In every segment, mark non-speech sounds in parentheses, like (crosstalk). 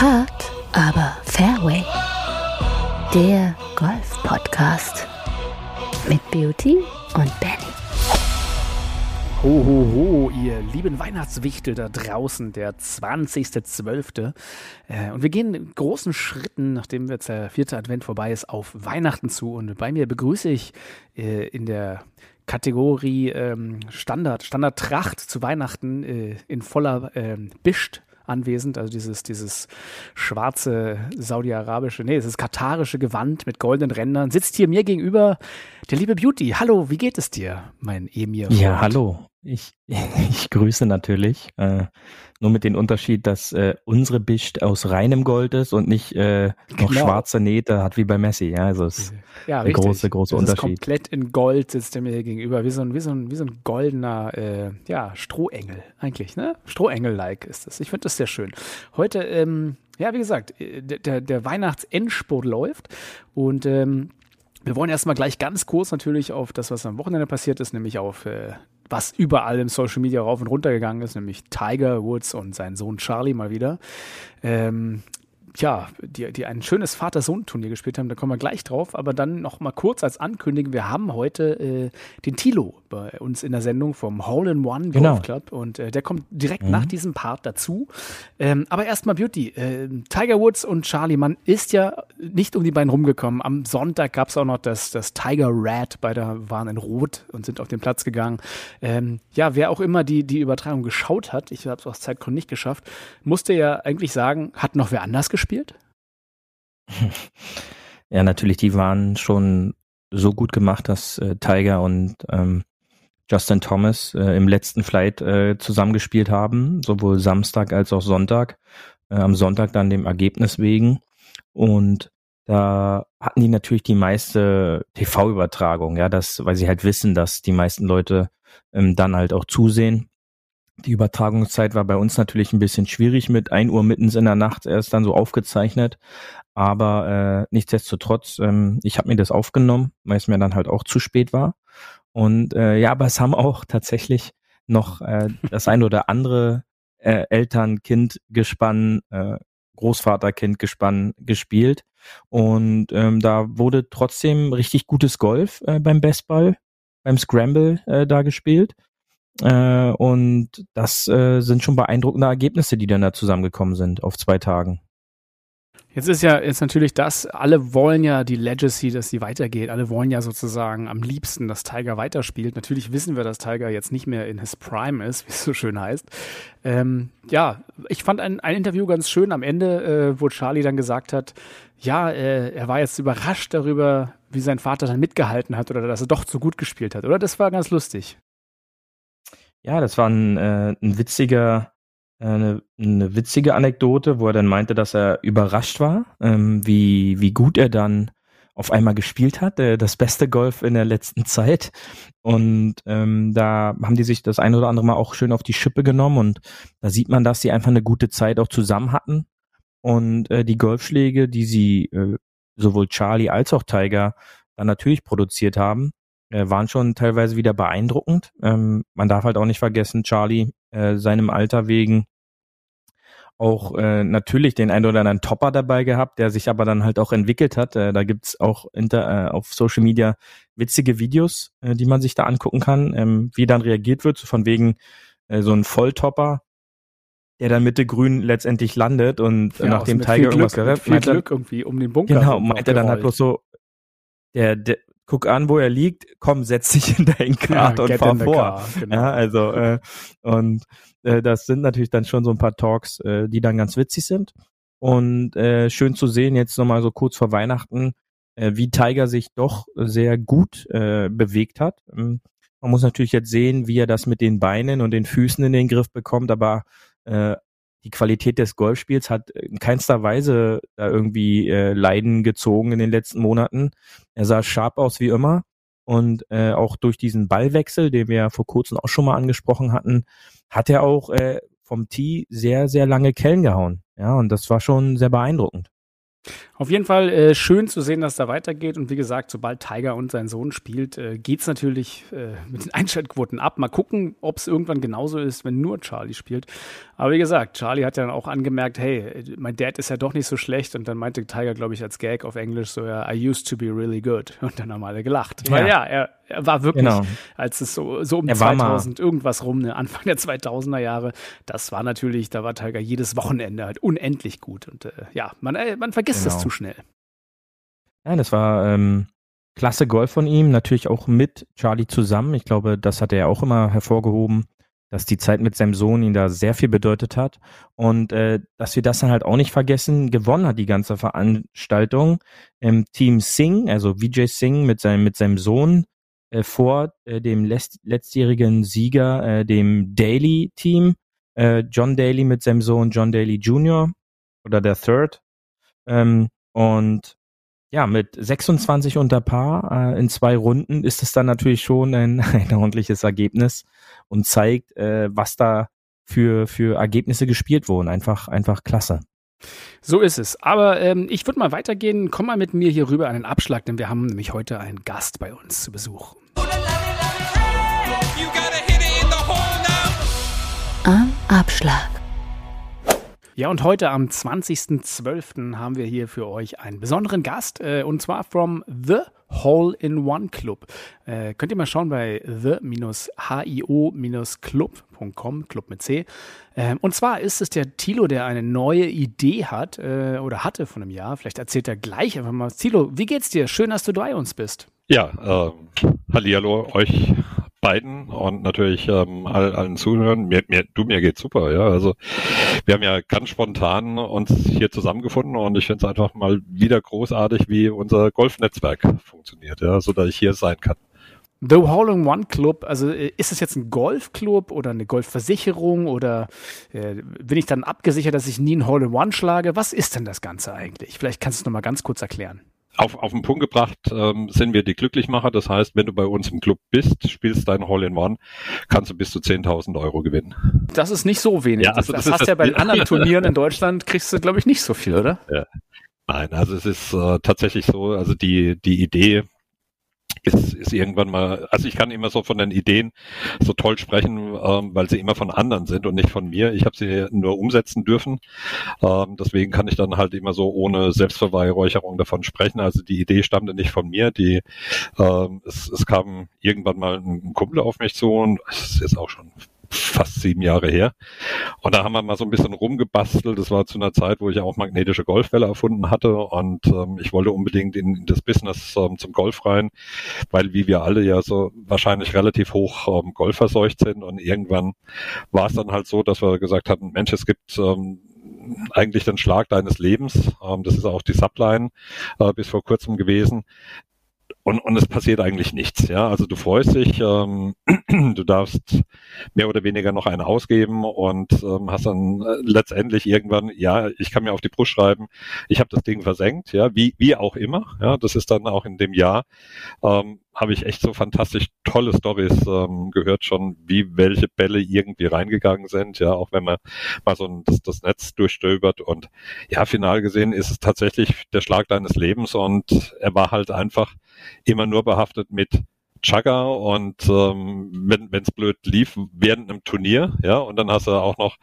Hard, aber Fairway. Der Golf-Podcast mit Beauty und Benny. Ho, ho, ho, ihr lieben Weihnachtswichtel da draußen, der 20.12. Äh, und wir gehen in großen Schritten, nachdem jetzt der vierte Advent vorbei ist, auf Weihnachten zu. Und bei mir begrüße ich äh, in der Kategorie ähm, Standard, Standardtracht zu Weihnachten äh, in voller ähm, Bischt anwesend, also dieses, dieses schwarze saudi-arabische, nee, es ist katarische Gewand mit goldenen Rändern, sitzt hier mir gegenüber der liebe Beauty. Hallo, wie geht es dir, mein Emir? Ja, hallo. Ich, (laughs) ich grüße natürlich. Äh, nur mit dem Unterschied, dass äh, unsere Bischt aus reinem Gold ist und nicht äh, noch genau. schwarze Nähte hat wie bei Messi. Ja, also es ist (laughs) ja, ein großer, großer Unterschied. Ist komplett in Gold sitzt er mir hier gegenüber, wie so ein, wie so ein, wie so ein goldener äh, ja, Strohengel eigentlich. Ne? Strohengel-like ist das. Ich finde das sehr schön. Heute, ähm, ja, wie gesagt, äh, der, der Weihnachtsendspurt läuft und ähm, wir wollen erstmal gleich ganz kurz natürlich auf das, was am Wochenende passiert ist, nämlich auf äh, was überall im Social Media rauf und runter gegangen ist, nämlich Tiger Woods und sein Sohn Charlie mal wieder. Ähm, ja, die, die ein schönes Vater-Sohn-Turnier gespielt haben, da kommen wir gleich drauf. Aber dann noch mal kurz als Ankündigung, wir haben heute äh, den Tilo bei uns in der Sendung vom Hole-in-One Golf genau. Club und äh, der kommt direkt mhm. nach diesem Part dazu. Ähm, aber erstmal Beauty. Äh, Tiger Woods und Charlie, man ist ja nicht um die beiden rumgekommen. Am Sonntag gab es auch noch das, das Tiger Rat, beide waren in Rot und sind auf den Platz gegangen. Ähm, ja, wer auch immer die, die Übertragung geschaut hat, ich habe es aus Zeitgründen nicht geschafft, musste ja eigentlich sagen, hat noch wer anders gespielt gespielt? (laughs) Ja, natürlich, die waren schon so gut gemacht, dass äh, Tiger und ähm, Justin Thomas äh, im letzten Flight äh, zusammengespielt haben, sowohl Samstag als auch Sonntag. Äh, am Sonntag dann dem Ergebnis wegen. Und da hatten die natürlich die meiste TV-Übertragung, ja, das, weil sie halt wissen, dass die meisten Leute ähm, dann halt auch zusehen. Die Übertragungszeit war bei uns natürlich ein bisschen schwierig mit 1 Uhr mittens in der Nacht erst dann so aufgezeichnet. Aber äh, nichtsdestotrotz, ähm, ich habe mir das aufgenommen, weil es mir dann halt auch zu spät war. Und äh, ja, aber es haben auch tatsächlich noch äh, das ein oder andere äh, Eltern-Kind-Gespann, äh, Großvater-Kind-Gespann gespielt. Und ähm, da wurde trotzdem richtig gutes Golf äh, beim Bestball, beim Scramble äh, da gespielt. Äh, und das äh, sind schon beeindruckende Ergebnisse, die dann da zusammengekommen sind auf zwei Tagen. Jetzt ist ja jetzt natürlich das, alle wollen ja die Legacy, dass sie weitergeht. Alle wollen ja sozusagen am liebsten, dass Tiger weiterspielt. Natürlich wissen wir, dass Tiger jetzt nicht mehr in his Prime ist, (laughs) wie es so schön heißt. Ähm, ja, ich fand ein, ein Interview ganz schön am Ende, äh, wo Charlie dann gesagt hat, ja, äh, er war jetzt überrascht darüber, wie sein Vater dann mitgehalten hat oder dass er doch zu gut gespielt hat, oder? Das war ganz lustig. Ja, das war ein, äh, ein witziger, eine, eine witzige Anekdote, wo er dann meinte, dass er überrascht war, ähm, wie, wie gut er dann auf einmal gespielt hat, äh, das beste Golf in der letzten Zeit. Und ähm, da haben die sich das ein oder andere Mal auch schön auf die Schippe genommen und da sieht man, dass sie einfach eine gute Zeit auch zusammen hatten. Und äh, die Golfschläge, die sie äh, sowohl Charlie als auch Tiger dann natürlich produziert haben, äh, waren schon teilweise wieder beeindruckend. Ähm, man darf halt auch nicht vergessen, Charlie äh, seinem Alter wegen auch äh, natürlich den einen oder anderen Topper dabei gehabt, der sich aber dann halt auch entwickelt hat. Äh, da gibt's auch inter, äh, auf Social Media witzige Videos, äh, die man sich da angucken kann, ähm, wie dann reagiert wird, so von wegen äh, so ein Volltopper, der dann Mitte grün letztendlich landet und ja, nach dem Tiger irgendwas Glück, viel Glück irgendwie um den Bunker. Genau, meint er dann halt bloß so, der, der, guck an, wo er liegt, komm, setz dich in dein Kart ja, und fahr vor. Car, genau. Ja, also äh, und äh, das sind natürlich dann schon so ein paar Talks, äh, die dann ganz witzig sind. Und äh, schön zu sehen, jetzt nochmal so kurz vor Weihnachten, äh, wie Tiger sich doch sehr gut äh, bewegt hat. Ähm, man muss natürlich jetzt sehen, wie er das mit den Beinen und den Füßen in den Griff bekommt, aber äh, die Qualität des Golfspiels hat in keinster Weise da irgendwie äh, Leiden gezogen in den letzten Monaten. Er sah sharp aus wie immer und äh, auch durch diesen Ballwechsel, den wir ja vor kurzem auch schon mal angesprochen hatten, hat er auch äh, vom Tee sehr, sehr lange Kellen gehauen. Ja, und das war schon sehr beeindruckend. Auf jeden Fall äh, schön zu sehen, dass da weitergeht. Und wie gesagt, sobald Tiger und sein Sohn spielt, äh, geht es natürlich äh, (laughs) mit den Einschaltquoten ab. Mal gucken, ob es irgendwann genauso ist, wenn nur Charlie spielt. Aber wie gesagt, Charlie hat ja dann auch angemerkt, hey, mein Dad ist ja doch nicht so schlecht. Und dann meinte Tiger, glaube ich, als Gag auf Englisch so, ja, I used to be really good. (laughs) Und dann haben alle gelacht. Ja. Weil ja, er, er war wirklich, genau. als es so, so um er 2000 irgendwas rum, ne, Anfang der 2000er Jahre, das war natürlich, da war Tiger jedes Wochenende halt unendlich gut. Und äh, ja, man, äh, man vergisst genau. es schnell. Ja, das war ähm, klasse Golf von ihm, natürlich auch mit Charlie zusammen. Ich glaube, das hat er auch immer hervorgehoben, dass die Zeit mit seinem Sohn ihn da sehr viel bedeutet hat. Und äh, dass wir das dann halt auch nicht vergessen, gewonnen hat die ganze Veranstaltung. Ähm, Team Singh, also Vijay Singh mit seinem, mit seinem Sohn äh, vor äh, dem letztjährigen Sieger, äh, dem Daly-Team. Äh, John Daly mit seinem Sohn John Daly Jr. oder der Third. Ähm, und ja, mit 26 unter Paar äh, in zwei Runden ist es dann natürlich schon ein, (laughs) ein ordentliches Ergebnis und zeigt, äh, was da für, für Ergebnisse gespielt wurden. Einfach, einfach klasse. So ist es. Aber ähm, ich würde mal weitergehen. Komm mal mit mir hier rüber an den Abschlag, denn wir haben nämlich heute einen Gast bei uns zu Besuch. Am Abschlag. Ja, und heute am 20.12. haben wir hier für euch einen besonderen Gast äh, und zwar from The Hole in One Club. Äh, könnt ihr mal schauen bei the-hio-club.com, Club mit C. Ähm, und zwar ist es der Tilo, der eine neue Idee hat äh, oder hatte von einem Jahr. Vielleicht erzählt er gleich einfach mal. Tilo, wie geht's dir? Schön, dass du bei uns bist. Ja, äh, Hallihallo euch beiden und natürlich ähm, all, allen Zuhörern. Mir, mir, du, mir geht's super, ja. Also wir haben ja ganz spontan uns hier zusammengefunden und ich finde es einfach mal wieder großartig, wie unser Golfnetzwerk funktioniert, ja, so ich hier sein kann. The Hole in One Club, also äh, ist es jetzt ein Golfclub oder eine Golfversicherung oder äh, bin ich dann abgesichert, dass ich nie ein Hole in One schlage? Was ist denn das Ganze eigentlich? Vielleicht kannst du es nochmal ganz kurz erklären auf, auf den Punkt gebracht ähm, sind wir die Glücklichmacher. Das heißt, wenn du bei uns im Club bist, spielst dein Hole in One, kannst du bis zu 10.000 Euro gewinnen. Das ist nicht so wenig. Ja, also das, das, das hast ja bei anderen (laughs) Turnieren in Deutschland, kriegst du, glaube ich, nicht so viel, oder? Ja. Nein, also es ist äh, tatsächlich so, also die, die Idee ist, ist irgendwann mal, also ich kann immer so von den Ideen so toll sprechen, ähm, weil sie immer von anderen sind und nicht von mir. Ich habe sie nur umsetzen dürfen. Ähm, deswegen kann ich dann halt immer so ohne Selbstverweihräucherung davon sprechen. Also die Idee stammte nicht von mir. Die ähm, es, es kam irgendwann mal ein Kumpel auf mich zu und es ist jetzt auch schon fast sieben Jahre her. Und da haben wir mal so ein bisschen rumgebastelt. Das war zu einer Zeit, wo ich auch magnetische Golfwelle erfunden hatte und ähm, ich wollte unbedingt in, das Business ähm, zum Golf rein, weil wie wir alle ja so wahrscheinlich relativ hoch ähm, golfverseucht sind und irgendwann war es dann halt so, dass wir gesagt hatten, Mensch, es gibt ähm, eigentlich den Schlag deines Lebens. Ähm, das ist auch die Subline äh, bis vor kurzem gewesen und, und es passiert eigentlich nichts. Ja, also du freust dich, ähm, (clears throat) du darfst mehr oder weniger noch einen ausgeben und ähm, hast dann äh, letztendlich irgendwann, ja, ich kann mir auf die Brust schreiben, ich habe das Ding versenkt, ja, wie wie auch immer. Ja, das ist dann auch in dem Jahr ähm, habe ich echt so fantastisch tolle Stories ähm, gehört schon, wie welche Bälle irgendwie reingegangen sind, ja, auch wenn man mal so ein, das, das Netz durchstöbert. Und ja, final gesehen ist es tatsächlich der Schlag deines Lebens. Und er war halt einfach immer nur behaftet mit Chugger und ähm, wenn es blöd lief während einem Turnier, ja, und dann hast du auch noch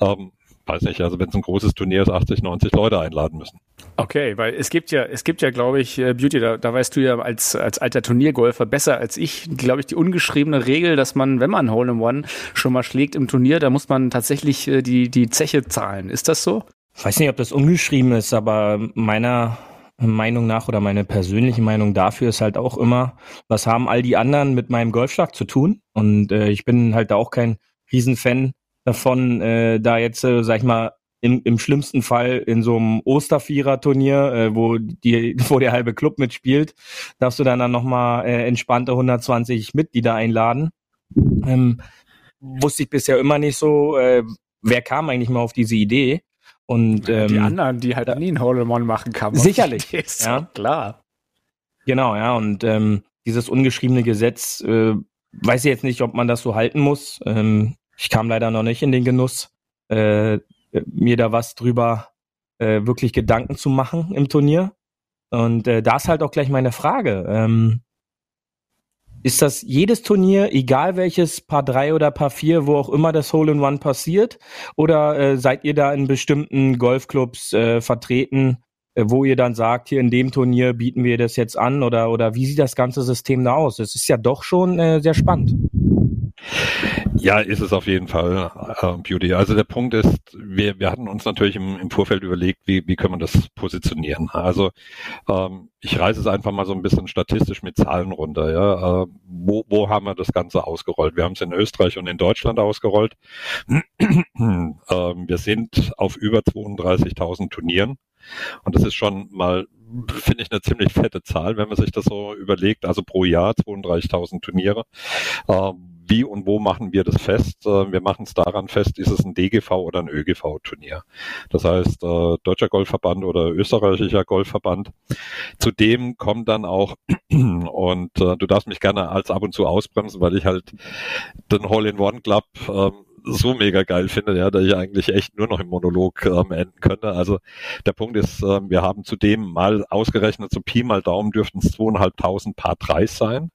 ähm, weiß nicht, also wenn es ein großes Turnier ist, 80, 90 Leute einladen müssen. Okay, weil es gibt ja, es gibt ja, glaube ich, äh, Beauty, da, da weißt du ja als, als alter Turniergolfer besser als ich, glaube ich, die ungeschriebene Regel, dass man, wenn man Hole in One schon mal schlägt im Turnier, da muss man tatsächlich äh, die, die Zeche zahlen. Ist das so? Ich weiß nicht, ob das ungeschrieben ist, aber meiner Meinung nach oder meine persönliche Meinung dafür ist halt auch immer, was haben all die anderen mit meinem Golfschlag zu tun? Und äh, ich bin halt auch kein Riesenfan davon, äh, da jetzt, äh, sag ich mal, im, im schlimmsten Fall in so einem Ostervierer-Turnier, äh, wo die, (laughs) wo der halbe Club mitspielt, darfst du dann dann nochmal äh, entspannte 120 Mitglieder einladen. Ähm, wusste ich bisher immer nicht so, äh, wer kam eigentlich mal auf diese Idee. Und ähm, die anderen, die halt nie ein Hole in One machen kann. Sicherlich, (laughs) ja klar. Genau, ja und ähm, dieses ungeschriebene Gesetz äh, weiß ich jetzt nicht, ob man das so halten muss. Ähm, ich kam leider noch nicht in den Genuss, äh, mir da was drüber äh, wirklich Gedanken zu machen im Turnier. Und äh, da ist halt auch gleich meine Frage. Ähm, ist das jedes Turnier, egal welches Paar 3 oder Paar 4, wo auch immer das Hole in One passiert? Oder äh, seid ihr da in bestimmten Golfclubs äh, vertreten, äh, wo ihr dann sagt, hier in dem Turnier bieten wir das jetzt an? Oder, oder wie sieht das ganze System da aus? Es ist ja doch schon äh, sehr spannend. Ja, ist es auf jeden Fall, äh, Beauty. Also der Punkt ist, wir, wir hatten uns natürlich im, im Vorfeld überlegt, wie, wie können wir das positionieren. Also ähm, ich reiße es einfach mal so ein bisschen statistisch mit Zahlen runter. Ja, äh, wo, wo haben wir das Ganze ausgerollt? Wir haben es in Österreich und in Deutschland ausgerollt. (clears throat) ähm, wir sind auf über 32.000 Turnieren. Und das ist schon mal, finde ich, eine ziemlich fette Zahl, wenn man sich das so überlegt. Also pro Jahr 32.000 Turniere. Ähm, wie und wo machen wir das fest? Äh, wir machen es daran fest, ist es ein DGV oder ein ÖGV-Turnier. Das heißt, äh, Deutscher Golfverband oder Österreichischer Golfverband. Zudem kommt dann auch, (clears throat) und äh, du darfst mich gerne als ab und zu ausbremsen, weil ich halt den Hall-in-One-Club ähm, so mega geil finde, ja, dass ich eigentlich echt nur noch im Monolog ähm, enden könnte. Also der Punkt ist, ähm, wir haben zudem mal ausgerechnet, so Pi mal Daumen dürften es zweieinhalbtausend Paar 3 sein,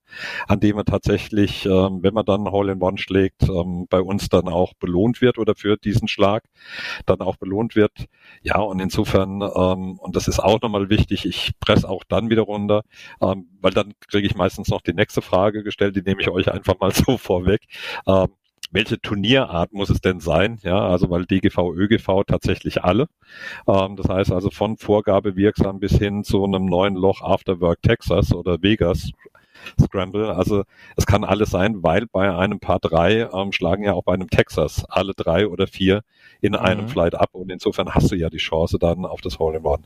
an dem man tatsächlich, ähm, wenn man dann Hall in One schlägt, ähm, bei uns dann auch belohnt wird oder für diesen Schlag dann auch belohnt wird. Ja, und insofern, ähm, und das ist auch nochmal wichtig, ich presse auch dann wieder runter, ähm, weil dann kriege ich meistens noch die nächste Frage gestellt, die nehme ich euch einfach mal (laughs) so vorweg. Ähm, welche Turnierart muss es denn sein? Ja, also weil DGV, ÖGV tatsächlich alle. Ähm, das heißt also von Vorgabe wirksam bis hin zu einem neuen Loch Afterwork Texas oder Vegas Scramble. Also es kann alles sein, weil bei einem Paar drei ähm, schlagen ja auch bei einem Texas alle drei oder vier in einem mhm. Flight ab und insofern hast du ja die Chance dann auf das Hole in One.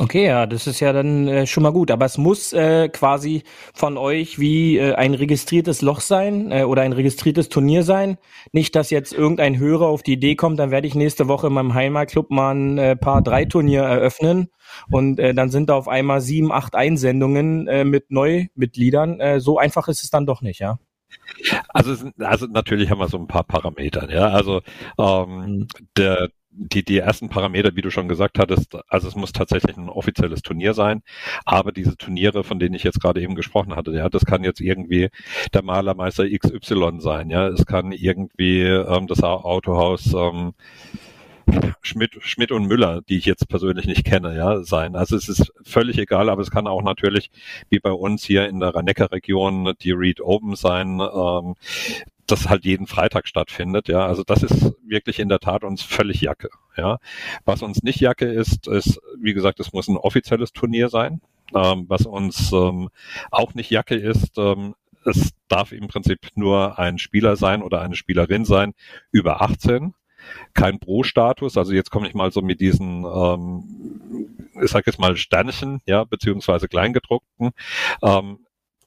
Okay, ja, das ist ja dann äh, schon mal gut. Aber es muss äh, quasi von euch wie äh, ein registriertes Loch sein äh, oder ein registriertes Turnier sein. Nicht, dass jetzt irgendein Hörer auf die Idee kommt, dann werde ich nächste Woche in meinem Heimatclub mal ein äh, paar drei Turnier eröffnen und äh, dann sind da auf einmal sieben, acht Einsendungen äh, mit Neumitgliedern. Äh, so einfach ist es dann doch nicht, ja. Also, also natürlich haben wir so ein paar Parameter. Ja, also ähm, mhm. der die, die ersten Parameter, wie du schon gesagt hattest, also es muss tatsächlich ein offizielles Turnier sein, aber diese Turniere, von denen ich jetzt gerade eben gesprochen hatte, ja, das kann jetzt irgendwie der Malermeister XY sein, ja, es kann irgendwie ähm, das Autohaus ähm, Schmidt, Schmidt und Müller, die ich jetzt persönlich nicht kenne, ja, sein. Also es ist völlig egal, aber es kann auch natürlich, wie bei uns hier in der Rhein-Neckar-Region, die Read Open sein. Ähm, das halt jeden Freitag stattfindet. Ja, also das ist wirklich in der Tat uns völlig Jacke. Ja, was uns nicht Jacke ist, ist wie gesagt, es muss ein offizielles Turnier sein. Ähm, was uns ähm, auch nicht Jacke ist, ähm, es darf im Prinzip nur ein Spieler sein oder eine Spielerin sein über 18 kein Pro-Status. Also jetzt komme ich mal so mit diesen, ähm, ich sage jetzt mal Sternchen, ja, beziehungsweise Kleingedruckten. Ähm,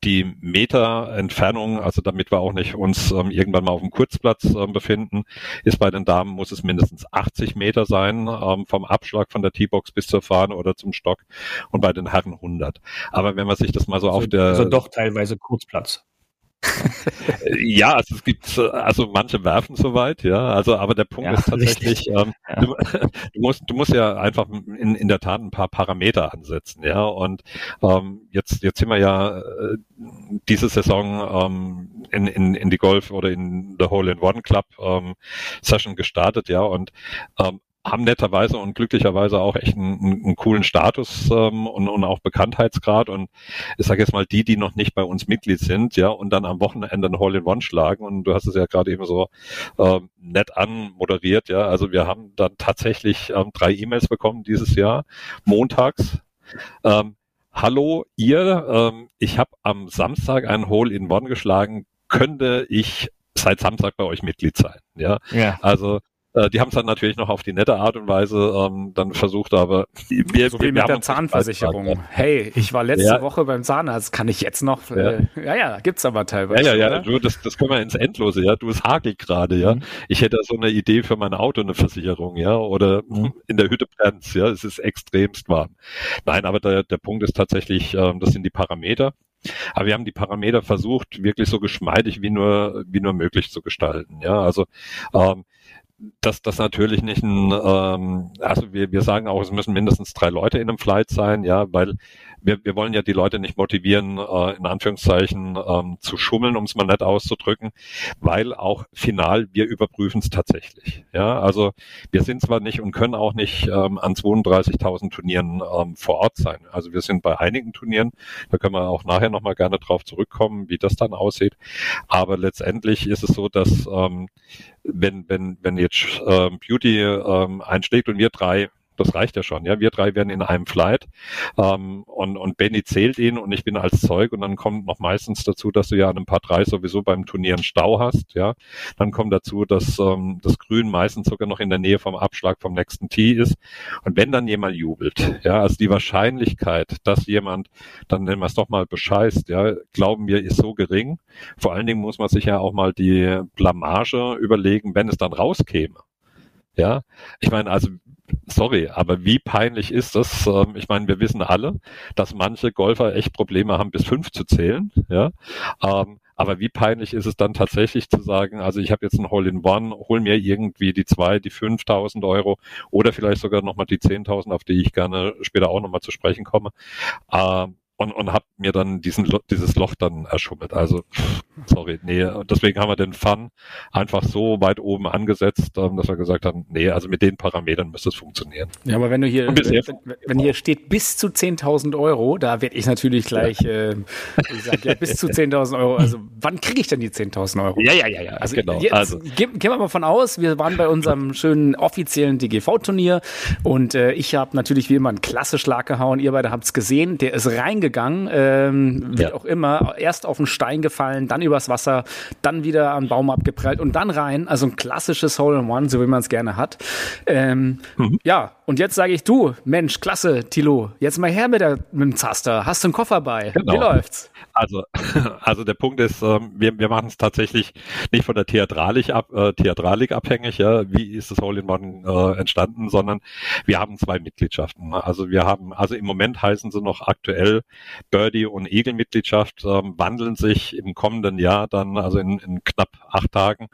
die Meter Entfernung, also damit wir auch nicht uns ähm, irgendwann mal auf dem Kurzplatz ähm, befinden, ist bei den Damen muss es mindestens 80 Meter sein ähm, vom Abschlag von der T-Box bis zur Fahne oder zum Stock und bei den Herren 100. Aber wenn man sich das mal so also, auf der also doch teilweise Kurzplatz. (laughs) ja, also es gibt, also manche werfen soweit, ja, also aber der Punkt ja, ist (laughs) tatsächlich, ähm, ja. du, du, musst, du musst ja einfach in, in der Tat ein paar Parameter ansetzen, ja, und ähm, jetzt, jetzt sind wir ja äh, diese Saison ähm, in, in, in die Golf oder in the Hole in One Club ähm, Session gestartet, ja, und ähm, haben netterweise und glücklicherweise auch echt einen, einen coolen Status ähm, und, und auch Bekanntheitsgrad. Und ich sage jetzt mal, die, die noch nicht bei uns Mitglied sind, ja, und dann am Wochenende ein Hall-in-One schlagen. Und du hast es ja gerade eben so ähm, nett anmoderiert, ja. Also wir haben dann tatsächlich ähm, drei E-Mails bekommen dieses Jahr, montags. Ähm, Hallo, ihr, ähm, ich habe am Samstag ein Hole-in-One geschlagen. Könnte ich seit Samstag bei euch Mitglied sein? Ja, ja. also äh, die haben es dann natürlich noch auf die nette Art und Weise ähm, dann versucht, aber wir, (laughs) so wie wir mit der Zahnversicherung. Hey, ich war letzte ja. Woche beim Zahnarzt, kann ich jetzt noch? Äh, ja, ja, gibt's aber teilweise. Ja, ja, ja, du, das, das können wir ins Endlose, ja. Du, es hakelt gerade, ja. Mhm. Ich hätte so eine Idee für mein Auto, eine Versicherung, ja, oder mhm. in der Hütte brennt's, ja. Es ist extremst warm. Nein, aber der, der Punkt ist tatsächlich, ähm, das sind die Parameter. Aber wir haben die Parameter versucht, wirklich so geschmeidig wie nur, wie nur möglich zu gestalten. Ja, also ähm, dass das natürlich nicht ein, ähm, also wir, wir sagen auch, es müssen mindestens drei Leute in einem Flight sein, ja, weil wir, wir wollen ja die Leute nicht motivieren, äh, in Anführungszeichen ähm, zu schummeln, um es mal nett auszudrücken, weil auch final wir überprüfen es tatsächlich. Ja, also wir sind zwar nicht und können auch nicht ähm, an 32.000 Turnieren ähm, vor Ort sein. Also wir sind bei einigen Turnieren, da können wir auch nachher nochmal gerne drauf zurückkommen, wie das dann aussieht. Aber letztendlich ist es so, dass ähm, wenn, wenn, wenn jetzt ähm, Beauty ähm, einschlägt und wir drei das reicht ja schon. Ja, wir drei werden in einem Flight ähm, und, und Benny zählt ihn und ich bin als Zeug und dann kommt noch meistens dazu, dass du ja an einem Paar drei sowieso beim Turnier einen Stau hast. Ja, dann kommt dazu, dass ähm, das Grün meistens sogar noch in der Nähe vom Abschlag vom nächsten Tee ist und wenn dann jemand jubelt, ja, also die Wahrscheinlichkeit, dass jemand dann nennen wir es doch mal bescheißt, ja, glauben wir, ist so gering. Vor allen Dingen muss man sich ja auch mal die Blamage überlegen, wenn es dann rauskäme. Ja, ich meine, also sorry, aber wie peinlich ist das? Ähm, ich meine, wir wissen alle, dass manche Golfer echt Probleme haben, bis fünf zu zählen. Ja, ähm, aber wie peinlich ist es dann tatsächlich zu sagen, also ich habe jetzt ein Hole-in-One, hol mir irgendwie die zwei, die 5.000 Euro oder vielleicht sogar nochmal die 10.000, auf die ich gerne später auch nochmal zu sprechen komme. Ähm, und, und habe mir dann diesen dieses Loch dann erschummelt. Also sorry, nee, deswegen haben wir den Fun einfach so weit oben angesetzt, ähm, dass wir gesagt haben, nee, also mit den Parametern müsste es funktionieren. Ja, aber wenn du hier, wenn, wenn, hier steht bis zu 10.000 Euro, da werde ich natürlich gleich, ja. äh, ich sag, ja, bis zu 10.000 Euro. Also wann kriege ich denn die 10.000 Euro? Ja, ja, ja, ja. Also, genau. Jetzt, also gehen, wir mal von aus, wir waren bei unserem (laughs) schönen offiziellen DGV-Turnier und äh, ich habe natürlich wie immer einen klasse Schlag gehauen. Ihr beide habt es gesehen, der ist reingegangen, ähm, wie ja. auch immer, erst auf den Stein gefallen, dann übers Wasser, dann wieder am Baum abgeprallt und dann rein. Also ein klassisches Hole in One, so wie man es gerne hat. Ähm, mhm. Ja, und jetzt sage ich du, Mensch, klasse, Tilo, jetzt mal her mit, der, mit dem Zaster. Hast du einen Koffer bei? Genau. Wie läuft's? Also, (laughs) also der Punkt ist, ähm, wir, wir machen es tatsächlich nicht von der Theatralik, ab, äh, Theatralik abhängig, ja, wie ist das Hole in One äh, entstanden, sondern wir haben zwei Mitgliedschaften. Also wir haben, also im Moment heißen sie noch aktuell Birdie und Eagle-Mitgliedschaft, ähm, wandeln sich im kommenden Jahr dann, also in, in knapp acht Tagen,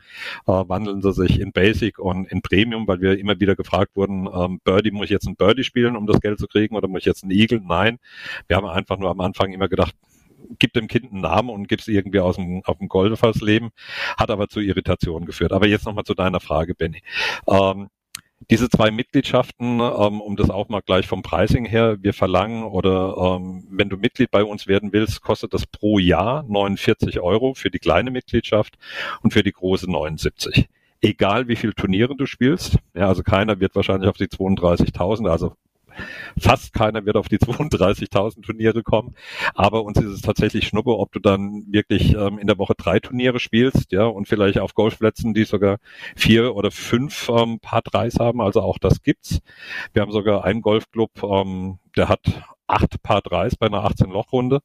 äh, wandeln sie sich in Basic und in Premium, weil wir immer wieder gefragt wurden, ähm, Birdie, muss ich jetzt ein Birdie spielen, um das Geld zu kriegen, oder muss ich jetzt einen Eagle? Nein. Wir haben einfach nur am Anfang immer gedacht, gib dem Kind einen Namen und gib es irgendwie aus dem, auf dem Golfersleben, hat aber zu Irritationen geführt. Aber jetzt nochmal zu deiner Frage, Benny. Ähm, diese zwei Mitgliedschaften, ähm, um das auch mal gleich vom Pricing her, wir verlangen oder ähm, wenn du Mitglied bei uns werden willst, kostet das pro Jahr 49 Euro für die kleine Mitgliedschaft und für die große 79 egal wie viel Turniere du spielst. Ja, also keiner wird wahrscheinlich auf die 32.000, also Fast keiner wird auf die (laughs) 32.000 Turniere kommen. Aber uns ist es tatsächlich Schnuppe, ob du dann wirklich ähm, in der Woche drei Turniere spielst, ja, und vielleicht auf Golfplätzen, die sogar vier oder fünf ähm, Paar Dreis haben. Also auch das gibt's. Wir haben sogar einen Golfclub, ähm, der hat acht Paar Dreis bei einer 18-Loch-Runde,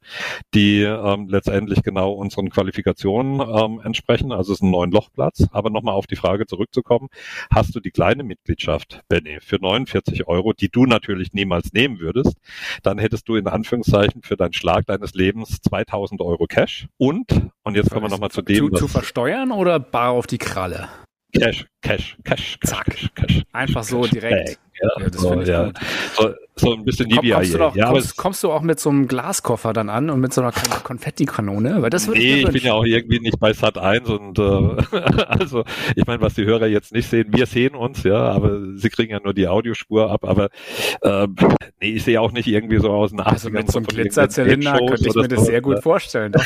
die ähm, letztendlich genau unseren Qualifikationen ähm, entsprechen. Also es ist ein neun Lochplatz. Aber nochmal auf die Frage zurückzukommen, hast du die kleine Mitgliedschaft, Benny, für 49 Euro, die du natürlich niemals nehmen würdest, dann hättest du in Anführungszeichen für deinen Schlag deines Lebens 2000 Euro Cash und, und jetzt kommen wir nochmal zu dem. Zu, zu versteuern oder bar auf die Kralle? Cash, Cash, Cash, Zack. Cash, Cash. Einfach so direkt. Ja, das so, ja. So, so ein bisschen Komm, kommst, du doch, ja, kommst, kommst, du auch mit so einem Glaskoffer dann an und mit so einer Konfettikanone? Weil das würde nee, ich, ich bin ja auch irgendwie nicht bei Sat 1 und äh, (laughs) also ich meine, was die Hörer jetzt nicht sehen, wir sehen uns, ja, aber sie kriegen ja nur die Audiospur ab, aber äh, nee, ich sehe auch nicht irgendwie so aus einem Also mit so einem Glitzerzylinder könnte ich mir das sehr gut vorstellen. (laughs)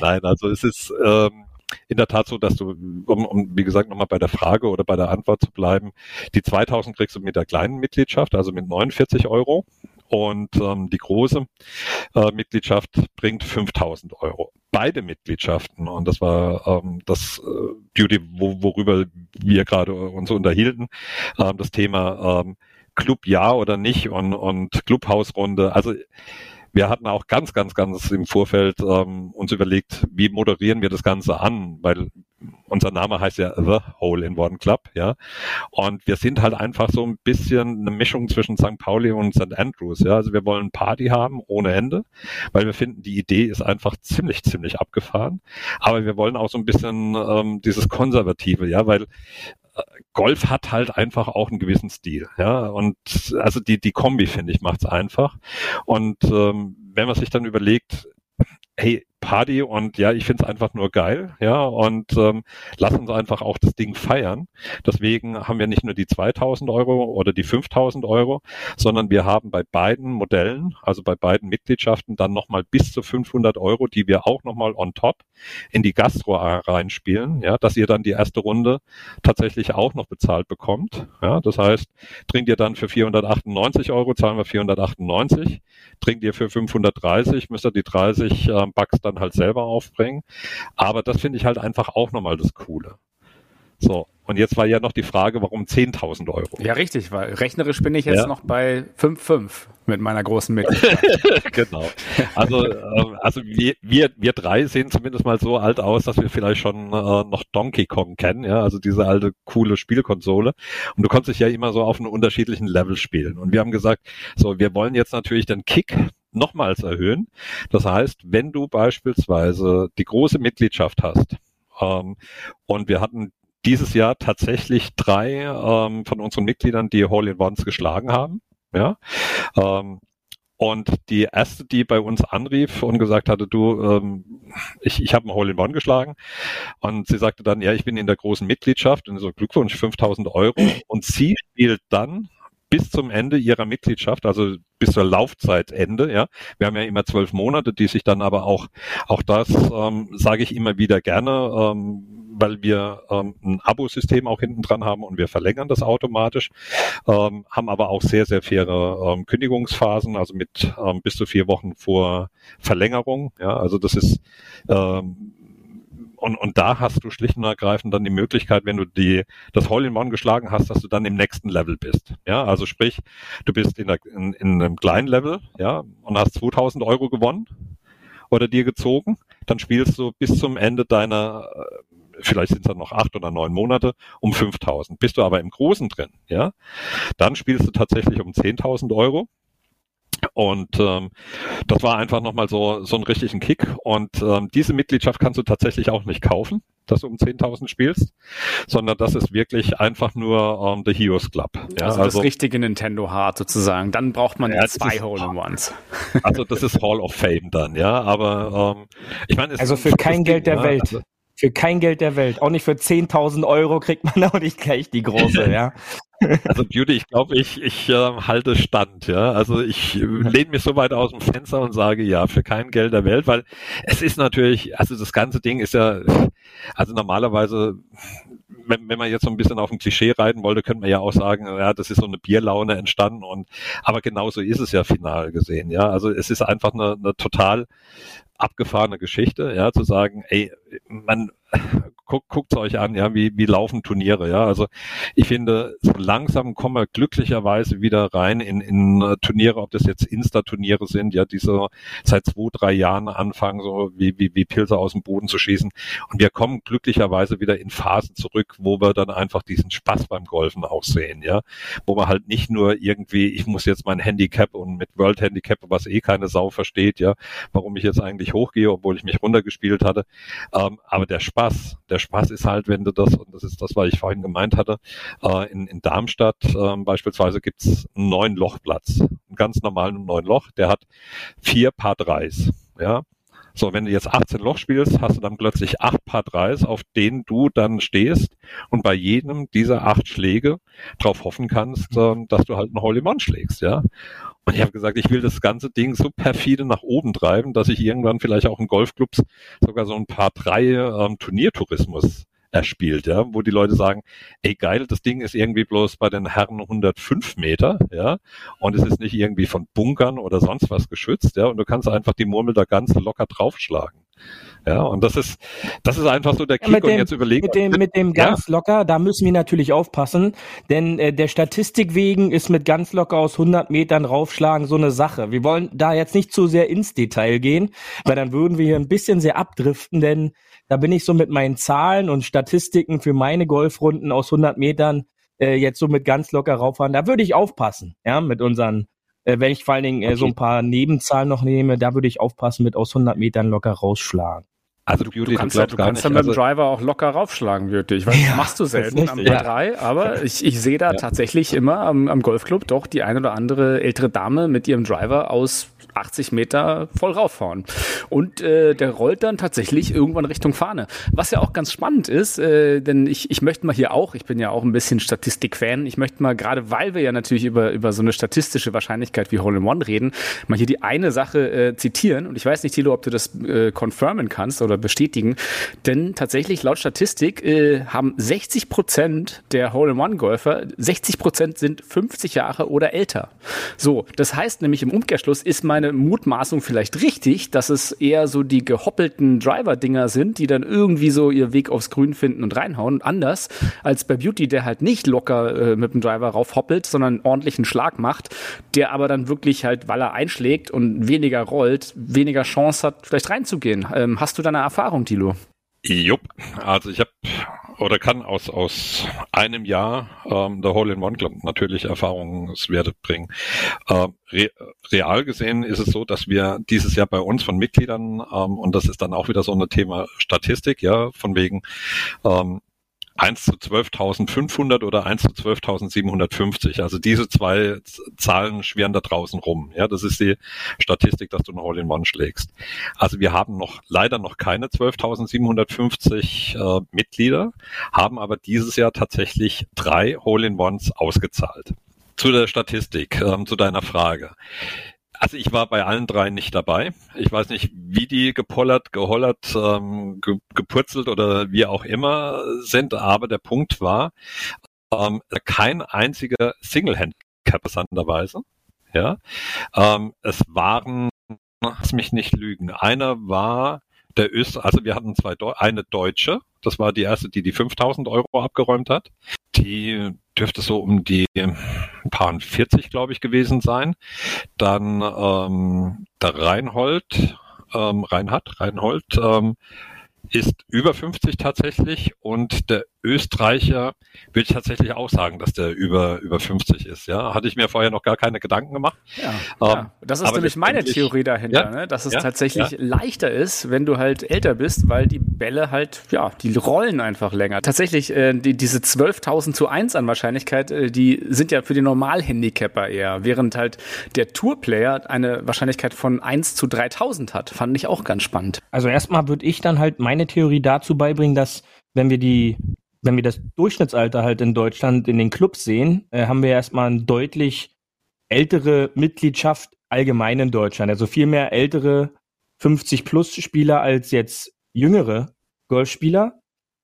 Nein, also es ist ähm, in der Tat so, dass du, um, um wie gesagt nochmal bei der Frage oder bei der Antwort zu bleiben, die 2000 kriegst du mit der kleinen Mitgliedschaft, also mit 49 Euro. Und ähm, die große äh, Mitgliedschaft bringt 5000 Euro. Beide Mitgliedschaften, und das war ähm, das äh, Duty, wo, worüber wir gerade uns unterhielten, ähm, das Thema ähm, Club ja oder nicht und, und Clubhausrunde. Also wir hatten auch ganz, ganz, ganz im Vorfeld ähm, uns überlegt, wie moderieren wir das Ganze an, weil unser Name heißt ja The Hole in One Club, ja. Und wir sind halt einfach so ein bisschen eine Mischung zwischen St. Pauli und St. Andrews, ja. Also wir wollen Party haben ohne Ende, weil wir finden, die Idee ist einfach ziemlich, ziemlich abgefahren. Aber wir wollen auch so ein bisschen ähm, dieses Konservative, ja, weil Golf hat halt einfach auch einen gewissen Stil, ja. Und also die, die Kombi, finde ich, macht's einfach. Und ähm, wenn man sich dann überlegt, hey, Party und ja, ich finde es einfach nur geil, ja, und ähm, lass uns einfach auch das Ding feiern. Deswegen haben wir nicht nur die 2000 Euro oder die 5000 Euro, sondern wir haben bei beiden Modellen, also bei beiden Mitgliedschaften, dann nochmal bis zu 500 Euro, die wir auch nochmal on top in die Gastro reinspielen, ja, dass ihr dann die erste Runde tatsächlich auch noch bezahlt bekommt. Ja, das heißt, trinkt ihr dann für 498 Euro, zahlen wir 498, trinkt ihr für 530, müsst ihr die 30 äh, Bucks dann halt selber aufbringen. Aber das finde ich halt einfach auch nochmal das Coole. So, und jetzt war ja noch die Frage, warum 10.000 Euro? Ja, richtig, weil rechnerisch bin ich jetzt ja. noch bei 5,5 mit meiner großen Mitgliedschaft. (laughs) genau. Also, äh, also wir, wir, wir drei sehen zumindest mal so alt aus, dass wir vielleicht schon äh, noch Donkey Kong kennen, ja, also diese alte coole Spielkonsole. Und du konntest ja immer so auf einem unterschiedlichen Level spielen. Und wir haben gesagt, so, wir wollen jetzt natürlich den Kick nochmals erhöhen. Das heißt, wenn du beispielsweise die große Mitgliedschaft hast, ähm, und wir hatten dieses Jahr tatsächlich drei ähm, von unseren Mitgliedern, die Hole-in-Ones geschlagen haben, ja, ähm, und die erste, die bei uns anrief und gesagt hatte, du, ähm, ich, ich habe ein Hole in One geschlagen. Und sie sagte dann, ja, ich bin in der großen Mitgliedschaft und so Glückwunsch, 5000 Euro. Und sie spielt dann bis zum Ende ihrer Mitgliedschaft, also bis zur Laufzeitende. Ja, wir haben ja immer zwölf Monate, die sich dann aber auch auch das ähm, sage ich immer wieder gerne, ähm, weil wir ähm, ein Abo-System auch hinten dran haben und wir verlängern das automatisch, ähm, haben aber auch sehr sehr faire ähm, Kündigungsphasen, also mit ähm, bis zu vier Wochen vor Verlängerung. Ja, also das ist ähm, und, und da hast du schlicht und ergreifend dann die Möglichkeit, wenn du die, das Hole-in-One geschlagen hast, dass du dann im nächsten Level bist. Ja, also sprich, du bist in, der, in, in einem kleinen Level, ja, und hast 2000 Euro gewonnen oder dir gezogen, dann spielst du bis zum Ende deiner, äh, vielleicht sind es dann noch acht oder neun Monate, um 5000. Bist du aber im Großen drin, ja, dann spielst du tatsächlich um 10.000 Euro und ähm, das war einfach nochmal so, so ein richtigen Kick. Und ähm, diese Mitgliedschaft kannst du tatsächlich auch nicht kaufen, dass du um 10.000 spielst, sondern das ist wirklich einfach nur ähm, The Heroes Club. Ja, also, also das richtige Nintendo Hard sozusagen. Dann braucht man ja, zwei Hole-in-Ones. Also das ist Hall of Fame dann, ja. Aber ähm, ich meine, also für kein Geld der ja, Welt. Also, für kein Geld der Welt. Auch nicht für 10.000 Euro kriegt man auch nicht gleich die große, (laughs) ja. Also Beauty, ich glaube, ich, ich äh, halte Stand, ja. Also ich äh, lehne mich so weit aus dem Fenster und sage ja, für kein Geld der Welt, weil es ist natürlich, also das ganze Ding ist ja, also normalerweise, wenn, wenn man jetzt so ein bisschen auf ein Klischee reiten wollte, könnte man ja auch sagen, ja, das ist so eine Bierlaune entstanden und aber genauso ist es ja final gesehen, ja. Also es ist einfach eine, eine total abgefahrene Geschichte, ja, zu sagen, ey, man guckt, guckt's euch an, ja, wie, wie laufen Turniere, ja. Also ich finde, so langsam kommen wir glücklicherweise wieder rein in, in uh, Turniere, ob das jetzt Insta-Turniere sind, ja, die so seit zwei, drei Jahren anfangen, so wie, wie, wie Pilze aus dem Boden zu schießen. Und wir kommen glücklicherweise wieder in Phasen zurück, wo wir dann einfach diesen Spaß beim Golfen auch sehen, ja. Wo man halt nicht nur irgendwie, ich muss jetzt mein Handicap und mit World Handicap, was eh keine Sau versteht, ja, warum ich jetzt eigentlich hochgehe, obwohl ich mich runtergespielt hatte. Ähm, aber der Spaß, der Spaß ist halt, wenn du das, und das ist das, was ich vorhin gemeint hatte, äh, in, in Darmstadt äh, beispielsweise gibt's einen neuen Lochplatz, einen ganz normalen neuen Loch, der hat vier Paar Dreis, ja. So, wenn du jetzt 18 Loch spielst, hast du dann plötzlich acht Paar Dreis, auf denen du dann stehst und bei jedem dieser acht Schläge darauf hoffen kannst, äh, dass du halt einen Holy One schlägst, ja. Und ich habe gesagt, ich will das ganze Ding so perfide nach oben treiben, dass ich irgendwann vielleicht auch in Golfclubs sogar so ein paar drei ähm, Turniertourismus erspielt, ja, wo die Leute sagen, ey geil, das Ding ist irgendwie bloß bei den Herren 105 Meter, ja, und es ist nicht irgendwie von Bunkern oder sonst was geschützt, ja, und du kannst einfach die Murmel da ganz locker draufschlagen. Ja, und das ist, das ist einfach so der Kick ja, dem, und jetzt überlegen. Mit dem, mit dem ganz ja. locker, da müssen wir natürlich aufpassen, denn äh, der Statistik wegen ist mit ganz locker aus 100 Metern raufschlagen so eine Sache. Wir wollen da jetzt nicht zu sehr ins Detail gehen, weil dann würden wir hier ein bisschen sehr abdriften, denn da bin ich so mit meinen Zahlen und Statistiken für meine Golfrunden aus 100 Metern äh, jetzt so mit ganz locker rauffahren. Da würde ich aufpassen, ja, mit unseren äh, wenn ich vor allen Dingen äh, okay. so ein paar Nebenzahlen noch nehme, da würde ich aufpassen, mit aus 100 Metern locker rausschlagen. Also du, Beauty, du kannst, ja, du kannst ja mit dem also Driver auch locker raufschlagen, Beauty. Ich weiß, ja, das machst du selten am ja. 3 aber ich, ich sehe da ja. tatsächlich immer am, am Golfclub doch die eine oder andere ältere Dame mit ihrem Driver aus 80 Meter voll rauffahren. Und äh, der rollt dann tatsächlich irgendwann Richtung Fahne. Was ja auch ganz spannend ist, äh, denn ich, ich möchte mal hier auch, ich bin ja auch ein bisschen Statistik-Fan, ich möchte mal, gerade weil wir ja natürlich über, über so eine statistische Wahrscheinlichkeit wie Hole in One reden, mal hier die eine Sache äh, zitieren. Und ich weiß nicht, Thilo, ob du das äh, confirmen kannst oder bestätigen. Denn tatsächlich laut Statistik äh, haben 60 Prozent der Hole in One-Golfer, 60 Prozent sind 50 Jahre oder älter. So, das heißt nämlich im Umkehrschluss ist meine meine Mutmaßung vielleicht richtig, dass es eher so die gehoppelten Driver-Dinger sind, die dann irgendwie so ihr Weg aufs Grün finden und reinhauen. Anders als bei Beauty, der halt nicht locker äh, mit dem Driver raufhoppelt, sondern ordentlichen Schlag macht, der aber dann wirklich halt, weil er einschlägt und weniger rollt, weniger Chance hat, vielleicht reinzugehen. Ähm, hast du da eine Erfahrung, Tilo? Jupp, also ich habe oder kann aus, aus einem Jahr ähm, der Hole-in-One Club natürlich Erfahrungswerte bringen. Äh, re, real gesehen ist es so, dass wir dieses Jahr bei uns von Mitgliedern, ähm, und das ist dann auch wieder so ein Thema Statistik, ja, von wegen ähm, 1 zu 12.500 oder 1 zu 12.750. Also diese zwei Zahlen schwirren da draußen rum. Ja, das ist die Statistik, dass du ein Hole-in-One schlägst. Also wir haben noch leider noch keine 12.750 äh, Mitglieder, haben aber dieses Jahr tatsächlich drei Hole-in-Ones ausgezahlt. Zu der Statistik, ähm, zu deiner Frage. Also ich war bei allen drei nicht dabei. Ich weiß nicht, wie die gepollert, gehollert, ähm, ge gepurzelt oder wie auch immer sind, aber der Punkt war, ähm, kein einziger Single-Handicap interessanterweise. Ja, ähm, es waren, lass mich nicht lügen, einer war der Öst, also wir hatten zwei, eine Deutsche, das war die erste, die die 5000 Euro abgeräumt hat. Die dürfte so um die paar 40, glaube ich, gewesen sein. Dann ähm, der Reinhold, ähm, Reinhard, Reinhold, ähm, ist über 50 tatsächlich und der Österreicher würde ich tatsächlich auch sagen, dass der über, über 50 ist. Ja, hatte ich mir vorher noch gar keine Gedanken gemacht. Ja, ähm, ja. das ist nämlich meine Theorie dahinter, ja, ne? dass es ja, tatsächlich ja. leichter ist, wenn du halt älter bist, weil die Bälle halt, ja, die rollen einfach länger. Tatsächlich, äh, die, diese 12.000 zu 1 an Wahrscheinlichkeit, äh, die sind ja für den Normalhandicapper eher, während halt der Tourplayer eine Wahrscheinlichkeit von 1 zu 3.000 hat. Fand ich auch ganz spannend. Also erstmal würde ich dann halt meine Theorie dazu beibringen, dass wenn wir die wenn wir das Durchschnittsalter halt in Deutschland in den Clubs sehen, äh, haben wir erstmal eine deutlich ältere Mitgliedschaft allgemein in Deutschland. Also viel mehr ältere 50-plus-Spieler als jetzt jüngere Golfspieler.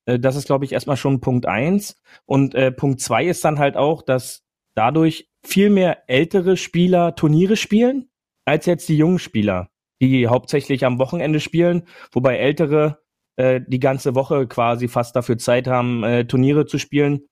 Äh, das ist, glaube ich, erstmal schon Punkt eins. Und äh, Punkt zwei ist dann halt auch, dass dadurch viel mehr ältere Spieler Turniere spielen, als jetzt die jungen Spieler, die hauptsächlich am Wochenende spielen, wobei ältere äh, die ganze Woche quasi fast dafür Zeit haben, äh, Turniere zu spielen.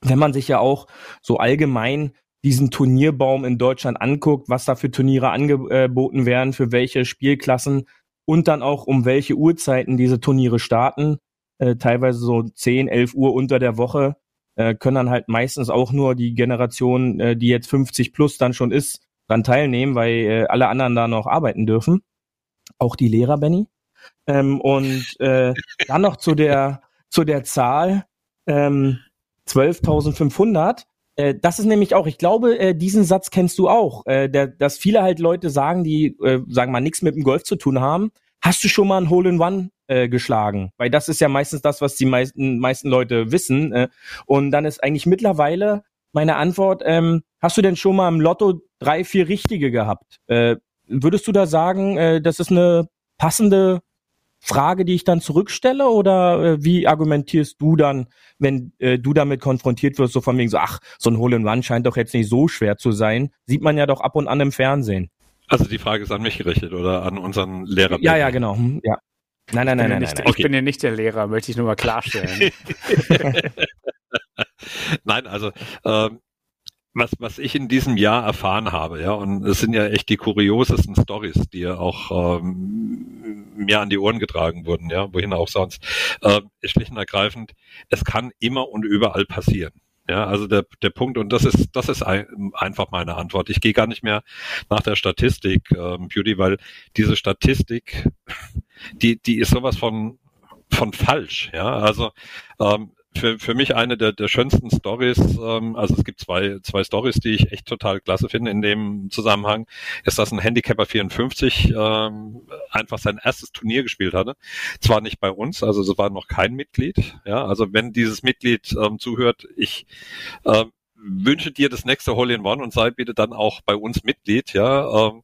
Wenn man sich ja auch so allgemein diesen Turnierbaum in Deutschland anguckt, was da für Turniere angeboten werden, für welche Spielklassen und dann auch um welche Uhrzeiten diese Turniere starten, äh, teilweise so 10, 11 Uhr unter der Woche, äh, können dann halt meistens auch nur die Generation, äh, die jetzt 50 plus dann schon ist, dran teilnehmen, weil äh, alle anderen da noch arbeiten dürfen. Auch die Lehrer, Benny. Ähm, und äh, dann noch zu der, zu der Zahl ähm, 12.500. Äh, das ist nämlich auch, ich glaube, äh, diesen Satz kennst du auch, äh, der, dass viele halt Leute sagen, die, äh, sagen mal, nichts mit dem Golf zu tun haben. Hast du schon mal ein Hole-in-One äh, geschlagen? Weil das ist ja meistens das, was die meisten, meisten Leute wissen. Äh, und dann ist eigentlich mittlerweile meine Antwort, ähm, hast du denn schon mal im Lotto drei, vier Richtige gehabt? Äh, würdest du da sagen, äh, das ist eine passende Frage, die ich dann zurückstelle oder äh, wie argumentierst du dann, wenn äh, du damit konfrontiert wirst, so von wegen so, ach, so ein Hole-in-One scheint doch jetzt nicht so schwer zu sein, sieht man ja doch ab und an im Fernsehen. Also die Frage ist an mich gerichtet oder an unseren Lehrer. Ja, ja, genau. Hm, ja. Nein, nein, nein, nein, nicht, nein, Ich Okay. bin hier nicht der Lehrer, möchte ich nur mal klarstellen. (laughs) Nein, also ähm, was, was ich in diesem Jahr erfahren habe, ja, und es sind ja echt die kuriosesten Stories, die ja auch ähm, mir an die Ohren getragen wurden, ja, wohin auch sonst, äh, schlicht und ergreifend, es kann immer und überall passieren. Ja, also der, der Punkt, und das ist, das ist ein, einfach meine Antwort. Ich gehe gar nicht mehr nach der Statistik, ähm, Beauty, weil diese Statistik, die, die ist sowas von, von falsch. Ja, also ähm, für, für mich eine der, der schönsten Stories, ähm, also es gibt zwei, zwei Stories, die ich echt total klasse finde in dem Zusammenhang, ist, dass ein Handicapper 54 ähm, einfach sein erstes Turnier gespielt hatte. Zwar nicht bei uns, also es war noch kein Mitglied, ja, also wenn dieses Mitglied ähm, zuhört, ich ähm, wünsche dir das nächste Hole in One und sei bitte dann auch bei uns Mitglied, ja. Ähm,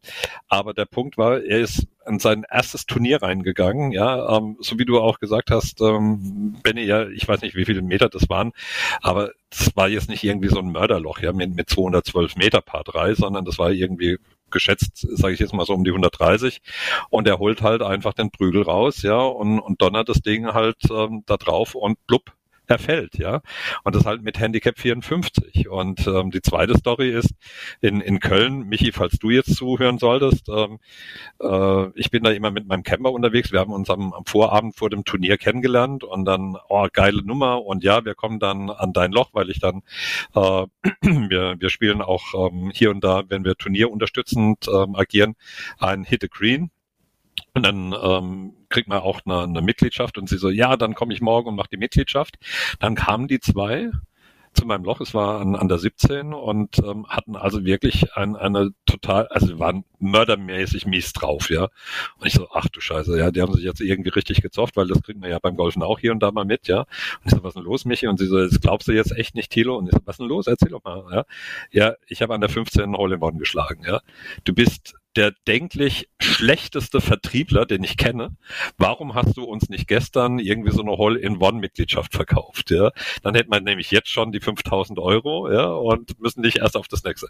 aber der Punkt war, er ist in sein erstes Turnier reingegangen, ja, ähm, so wie du auch gesagt hast, ähm, Benny, ja, ich weiß nicht, wie viele Meter das waren, aber das war jetzt nicht irgendwie so ein Mörderloch, ja, mit, mit 212 Meter Paar 3, sondern das war irgendwie geschätzt, sage ich jetzt mal so um die 130 und er holt halt einfach den Prügel raus, ja, und, und donnert das Ding halt ähm, da drauf und blub, er fällt, ja. Und das halt mit Handicap 54. Und ähm, die zweite Story ist in, in Köln, Michi, falls du jetzt zuhören solltest, ähm, äh, ich bin da immer mit meinem Camper unterwegs. Wir haben uns am, am Vorabend vor dem Turnier kennengelernt und dann, oh, geile Nummer und ja, wir kommen dann an dein Loch, weil ich dann, äh, (clears throat) wir, wir spielen auch ähm, hier und da, wenn wir Turnier unterstützend ähm, agieren, ein Hit a Green. Und dann ähm, kriegt man auch eine, eine Mitgliedschaft und sie so, ja, dann komme ich morgen und mache die Mitgliedschaft. Dann kamen die zwei zu meinem Loch, es war an, an der 17 und ähm, hatten also wirklich ein, eine total, also waren mördermäßig mies drauf, ja. Und ich so, ach du Scheiße, ja, die haben sich jetzt irgendwie richtig gezofft, weil das kriegt man ja beim Golfen auch hier und da mal mit, ja. Und ich so, was ist denn los, Michi? Und sie so, das glaubst du jetzt echt nicht, Thilo? Und ich so, was ist denn los? Erzähl doch mal, ja. Ja, ich habe an der 15 Hole in One geschlagen, ja. Du bist der denklich schlechteste Vertriebler, den ich kenne. Warum hast du uns nicht gestern irgendwie so eine Hole-in-One-Mitgliedschaft verkauft? Ja, dann hätten wir nämlich jetzt schon die 5000 Euro, ja, und müssen nicht erst auf das nächste.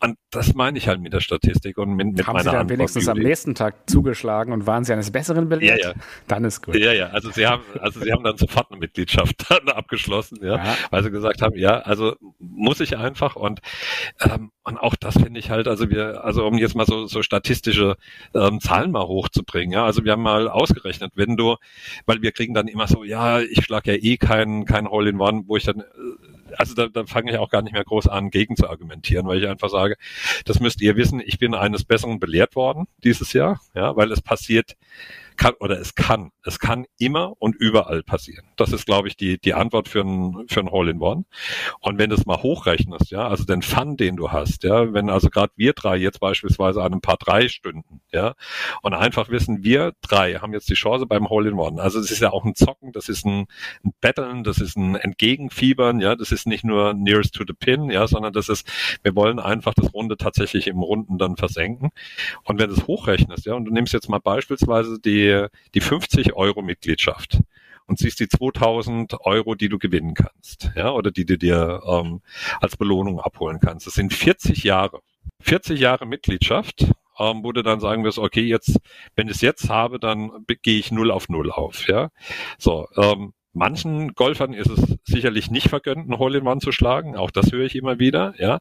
Und das meine ich halt mit der Statistik und mit, mit Haben meiner Sie dann Antwort, wenigstens am nächsten Tag zugeschlagen und waren Sie eines Besseren belehrt? Ja, ja. Dann ist gut. Ja, ja, also sie haben, also sie haben dann sofort eine Mitgliedschaft (laughs) dann abgeschlossen, ja, Ja. weil sie gesagt haben, ja, also muss ich einfach und ähm, und auch das finde ich halt, also wir, also um jetzt mal so, so statistische ähm, Zahlen mal hochzubringen, ja, also wir haben mal ausgerechnet, wenn du, weil wir kriegen dann immer so, ja, ich schlag ja eh kein kein Hole in One, wo ich dann äh, also da, da fange ich auch gar nicht mehr groß an, gegen zu argumentieren, weil ich einfach sage, das müsst ihr wissen, ich bin eines Besseren belehrt worden dieses Jahr, ja, weil es passiert kann oder es kann, es kann immer und überall passieren. Das ist, glaube ich, die die Antwort für ein für ein Hole in One. Und wenn du es mal hochrechnest, ja, also den Fun, den du hast, ja, wenn also gerade wir drei jetzt beispielsweise an ein paar drei Stunden, ja, und einfach wissen, wir drei haben jetzt die Chance beim Hole in One. Also es ist ja auch ein Zocken, das ist ein, ein Betteln, das ist ein Entgegenfiebern, ja, das ist nicht nur nearest to the pin, ja, sondern das ist, wir wollen einfach das Runde tatsächlich im Runden dann versenken. Und wenn du es hochrechnest, ja, und du nimmst jetzt mal beispielsweise die, die 50 Euro Mitgliedschaft und siehst die 2000 Euro, die du gewinnen kannst, ja, oder die du dir ähm, als Belohnung abholen kannst. Das sind 40 Jahre. 40 Jahre Mitgliedschaft, ähm, wo du dann sagen wirst, okay, jetzt, wenn ich es jetzt habe, dann gehe ich null auf null auf, ja. So, ähm, Manchen Golfern ist es sicherlich nicht vergönnt, einen Hole in One zu schlagen. Auch das höre ich immer wieder, ja.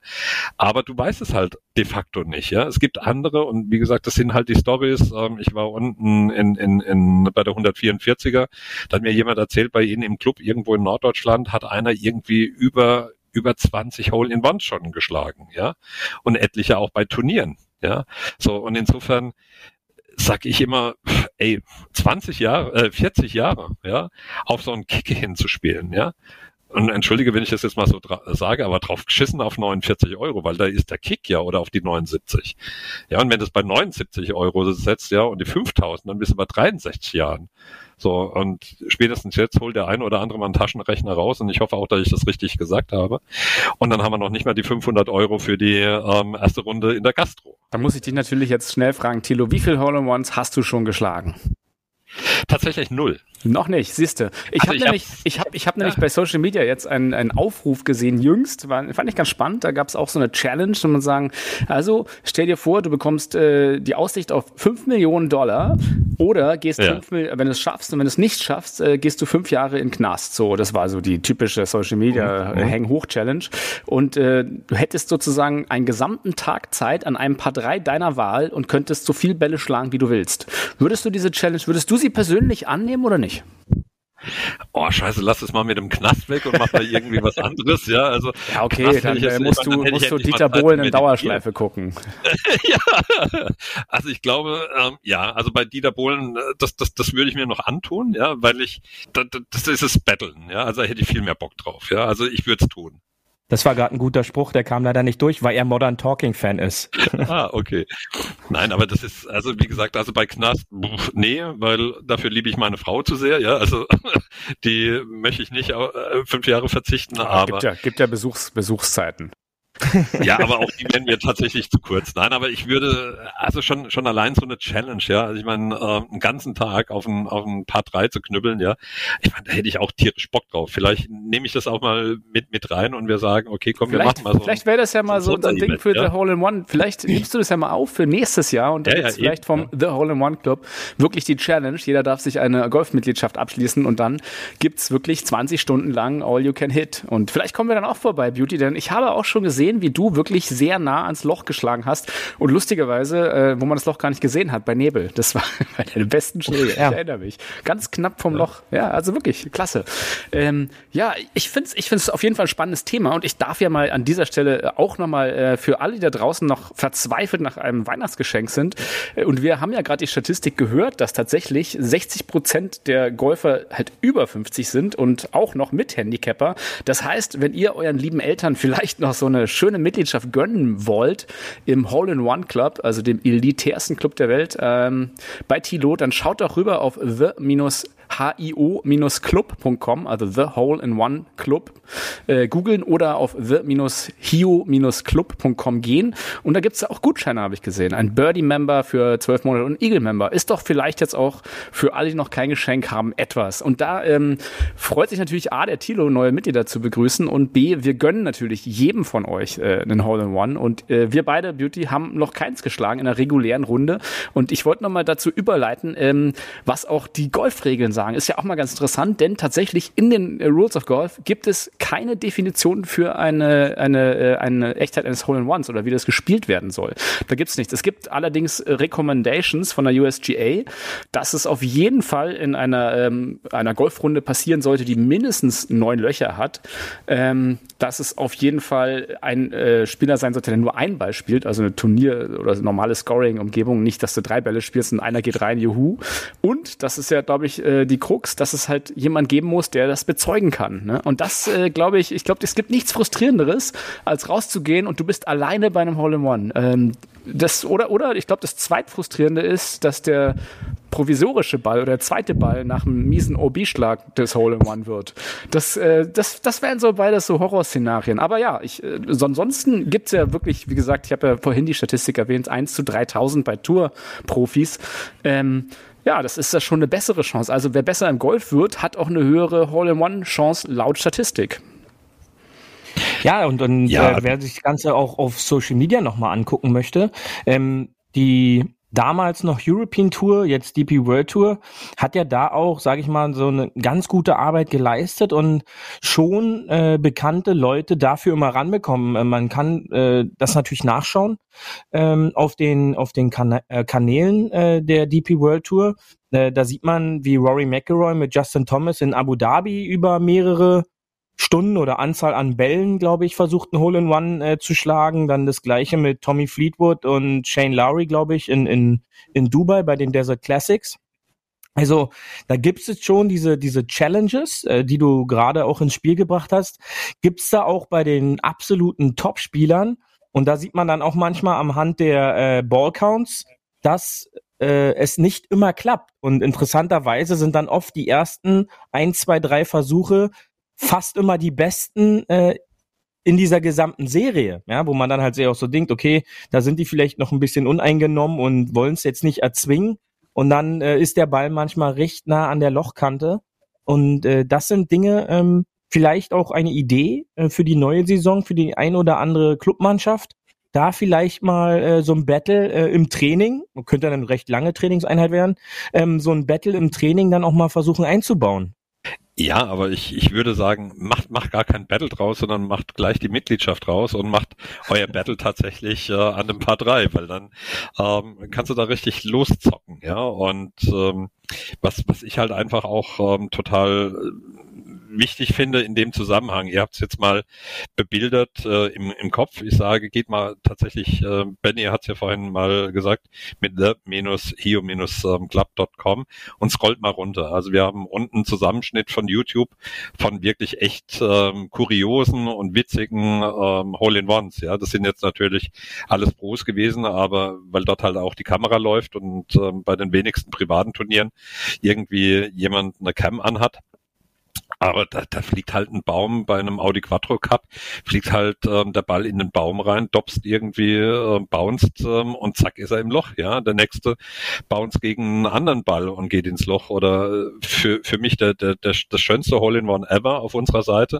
Aber du weißt es halt de facto nicht, ja. Es gibt andere und wie gesagt, das sind halt die Stories. Ähm, ich war unten in, in, in, bei der 144er. Da hat mir jemand erzählt, bei ihnen im Club irgendwo in Norddeutschland hat einer irgendwie über über 20 Hole in One schon geschlagen, ja. Und etliche auch bei Turnieren, ja. So, und insofern sag ich immer, ey, 20 Jahre, äh, 40 Jahre, ja, auf so einen Kick hinzuspielen, ja. Und entschuldige, wenn ich das jetzt mal so sage, aber drauf geschissen auf 49 Euro, weil da ist der Kick ja oder auf die 79. Ja, und wenn du es bei 79 Euro setzt, ja, und die 5000, dann bist du bei 63 Jahren. So, und spätestens jetzt holt der eine oder andere mal einen Taschenrechner raus und ich hoffe auch, dass ich das richtig gesagt habe. Und dann haben wir noch nicht mal die 500 Euro für die ähm, erste Runde in der Gastro. Da muss ich dich natürlich jetzt schnell fragen, Thilo, wie viel Hole-in-Ones hast du schon geschlagen? Tatsächlich null. Noch nicht, siehste. Ich Also habe ich nämlich, hab's- ich hab, ich hab (laughs) nämlich bei Social Media jetzt einen, einen Aufruf gesehen, jüngst, war, fand ich ganz spannend. Da gab es auch so eine Challenge, wo man sagen, also stell dir vor, du bekommst äh, die Aussicht auf 5 Millionen Dollar oder gehst Ja. fünf Mil- wenn du es schaffst und wenn du es nicht schaffst, äh, gehst du fünf Jahre in Knast. So, das war so die typische Social Media äh, Hang hoch Challenge. Und äh, du hättest sozusagen einen gesamten Tag Zeit an einem Paar drei deiner Wahl und könntest so viel Bälle schlagen, wie du willst. Würdest du diese Challenge, würdest du sie persönlich annehmen oder nicht? Oh, scheiße, lass es mal mit dem Knast weg und mach mal irgendwie was anderes, ja, also. Ja, okay, dann äh, musst du, musst du Dieter Bohlen in Dauerschleife gucken. (laughs) ja, also ich glaube, ähm, ja, also bei Dieter Bohlen, äh, das, das, das würde ich mir noch antun, ja, weil ich, das, das ist es Battlen, ja, also da hätte ich viel mehr Bock drauf, ja, also ich würde es tun. Das war gerade ein guter Spruch, der kam leider nicht durch, weil er Modern Talking Fan ist. (laughs) Ah, okay. Nein, aber das ist, also wie gesagt, also bei Knast, nee, weil dafür liebe ich meine Frau zu sehr, ja, also (laughs) die möchte ich nicht äh, fünf Jahre verzichten, aber gibt ja, gibt ja Besuchs, Besuchszeiten. (laughs) Ja, aber auch die wären mir tatsächlich zu kurz. Nein, aber ich würde, also schon, schon allein so eine Challenge, ja. Also ich meine, äh, einen ganzen Tag auf ein, auf ein paar drei zu knüppeln, ja. Ich meine, da hätte ich auch tierisch Bock drauf. Vielleicht nehme ich das auch mal mit, mit rein und wir sagen, okay, komm, wir Vielleicht, machen mal so. vielleicht wäre das ja mal so so, ein Ding für ja. The Hole in One. Vielleicht (laughs) nimmst du das ja mal auf für nächstes Jahr und dann Ja, ja, vielleicht vom The Hole in One Club wirklich die Challenge. Jeder darf sich eine Golfmitgliedschaft abschließen und dann gibt's wirklich 20 Stunden lang All You Can Hit. Und vielleicht kommen wir dann auch vorbei, Beauty, denn ich habe auch schon gesehen, wie du wirklich sehr nah ans Loch geschlagen hast. Und lustigerweise, äh, wo man das Loch gar nicht gesehen hat, bei Nebel. Das war (laughs) bei deine besten Schläge. Ja. Ich erinnere mich. Ganz knapp vom Loch. Ja, also wirklich, klasse. Ähm, ja, ich finde es ich find's auf jeden Fall ein spannendes Thema und ich darf ja mal an dieser Stelle auch nochmal äh, für alle, die da draußen noch verzweifelt nach einem Weihnachtsgeschenk sind. Äh, und wir haben ja gerade die Statistik gehört, dass tatsächlich 60 Prozent der Golfer halt über 50 sind und auch noch mit Handicapper. Das heißt, wenn ihr euren lieben Eltern vielleicht noch so eine schöne Mitgliedschaft gönnen wollt im Hole-in-One Club, also dem elitärsten Club der Welt, ähm, bei Tilo, dann schaut doch rüber auf the hio-club.com, also The Hole in One Club, äh, googeln oder auf the-hio-club.com gehen. Und da gibt's auch Gutscheine, habe ich gesehen. Ein Birdie-Member für zwölf Monate und Eagle-Member. Ist doch vielleicht jetzt auch für alle, die noch kein Geschenk haben, etwas. Und da ähm, freut sich natürlich A, der Tilo, neue Mitglieder zu begrüßen und B, wir gönnen natürlich jedem von euch äh, einen Hole-in-One. Und äh, wir beide, Beauty, haben noch keins geschlagen in einer regulären Runde. Und ich wollte nochmal dazu überleiten, ähm, was auch die Golfregeln sagen. Ist ja auch mal ganz interessant, denn tatsächlich in den äh, Rules of Golf gibt es keine Definition für eine, eine, äh, eine Echtheit eines Hole-in-Ones oder wie das gespielt werden soll. Da gibt's nichts. Es gibt allerdings äh, Recommendations von der USGA, dass es auf jeden Fall in einer, ähm, einer Golfrunde passieren sollte, die mindestens neun Löcher hat, ähm, dass es auf jeden Fall ein äh, Spieler sein sollte, der nur ein Ball spielt, also eine Turnier- oder normale Scoring-Umgebung, nicht, dass du drei Bälle spielst und einer geht rein, juhu. Und das ist ja, glaube ich, äh, die Krux, dass es halt jemand geben muss, der das bezeugen kann. Ne? Und das, äh, glaube ich, ich glaube, es gibt nichts Frustrierenderes, als rauszugehen und du bist alleine bei einem Hole-in-One. Ähm, das, oder, oder ich glaube, das zweitfrustrierende ist, dass der provisorische Ball oder der zweite Ball nach einem miesen OB-Schlag des Hole-in-One wird. Das, äh, das, das wären so beides so Horrorszenarien. Aber ja, ich, äh, so ansonsten gibt's ja wirklich, wie gesagt, ich habe ja vorhin die Statistik erwähnt, 1 zu 3000 bei Tour-Profis. Ähm, ja, das ist ja schon eine bessere Chance. Also wer besser im Golf wird, hat auch eine höhere Hole-in-One-Chance laut Statistik. Ja, und, und Ja. Äh, wer sich das Ganze auch auf Social Media nochmal angucken möchte, ähm, die damals noch European Tour, jetzt DP World Tour, hat ja da auch, sage ich mal, so eine ganz gute Arbeit geleistet und schon äh, bekannte Leute dafür immer ranbekommen. Äh, man kann äh, das natürlich nachschauen ähm, auf den auf den Kana äh, Kanälen äh, der DP World Tour. Äh, da sieht man, wie Rory McIlroy mit Justin Thomas in Abu Dhabi über mehrere Stunden oder Anzahl an Bällen, glaube ich, versucht ein Hole-in-One äh, zu schlagen. Dann das gleiche mit Tommy Fleetwood und Shane Lowry, glaube ich, in, in, in Dubai bei den Desert Classics. Also da gibt es schon diese, diese Challenges, äh, die du gerade auch ins Spiel gebracht hast. Gibt es da auch bei den absoluten Top-Spielern. Und da sieht man dann auch manchmal am Hand der äh, Ballcounts, dass äh, es nicht immer klappt. Und interessanterweise sind dann oft die ersten ein, zwei, drei Versuche fast immer die besten äh, in dieser gesamten Serie, ja, wo man dann halt sehr auch so denkt, okay, da sind die vielleicht noch ein bisschen uneingenommen und wollen es jetzt nicht erzwingen. und dann äh, ist der Ball manchmal recht nah an der Lochkante. Und äh, das sind Dinge, ähm, vielleicht auch eine Idee äh, für die neue Saison, für die ein oder andere Clubmannschaft. Da vielleicht mal äh, so ein Battle äh, im Training, könnte dann eine recht lange Trainingseinheit werden, ähm, so ein Battle im Training dann auch mal versuchen einzubauen. Ja, aber ich, ich würde sagen, macht, macht gar kein Battle draus, sondern macht gleich die Mitgliedschaft raus und macht euer Battle tatsächlich äh, an dem Paar 3, weil dann ähm, kannst du da richtig loszocken, ja. Und ähm, was, was ich halt einfach auch ähm, total wichtig finde in dem Zusammenhang, ihr habt es jetzt mal bebildert äh, im, im Kopf. Ich sage, geht mal tatsächlich, äh, Benny hat es ja vorhin mal gesagt, mit the-hio-club.com und scrollt mal runter. Also wir haben unten einen Zusammenschnitt von YouTube von wirklich echt ähm, kuriosen und witzigen ähm, Hole-in-Ones. Ja, das sind jetzt natürlich alles Pros gewesen, aber weil dort halt auch die Kamera läuft und ähm, bei den wenigsten privaten Turnieren irgendwie jemand eine Cam anhat aber da, da fliegt halt ein Baum bei einem Audi Quattro Cup, fliegt halt ähm, der Ball in den Baum rein, dopst irgendwie, äh, bounced ähm, und zack ist er im Loch. Ja, der nächste bounce gegen einen anderen Ball und geht ins Loch. Oder äh, für für mich der der, der das schönste Hole in One ever auf unserer Seite.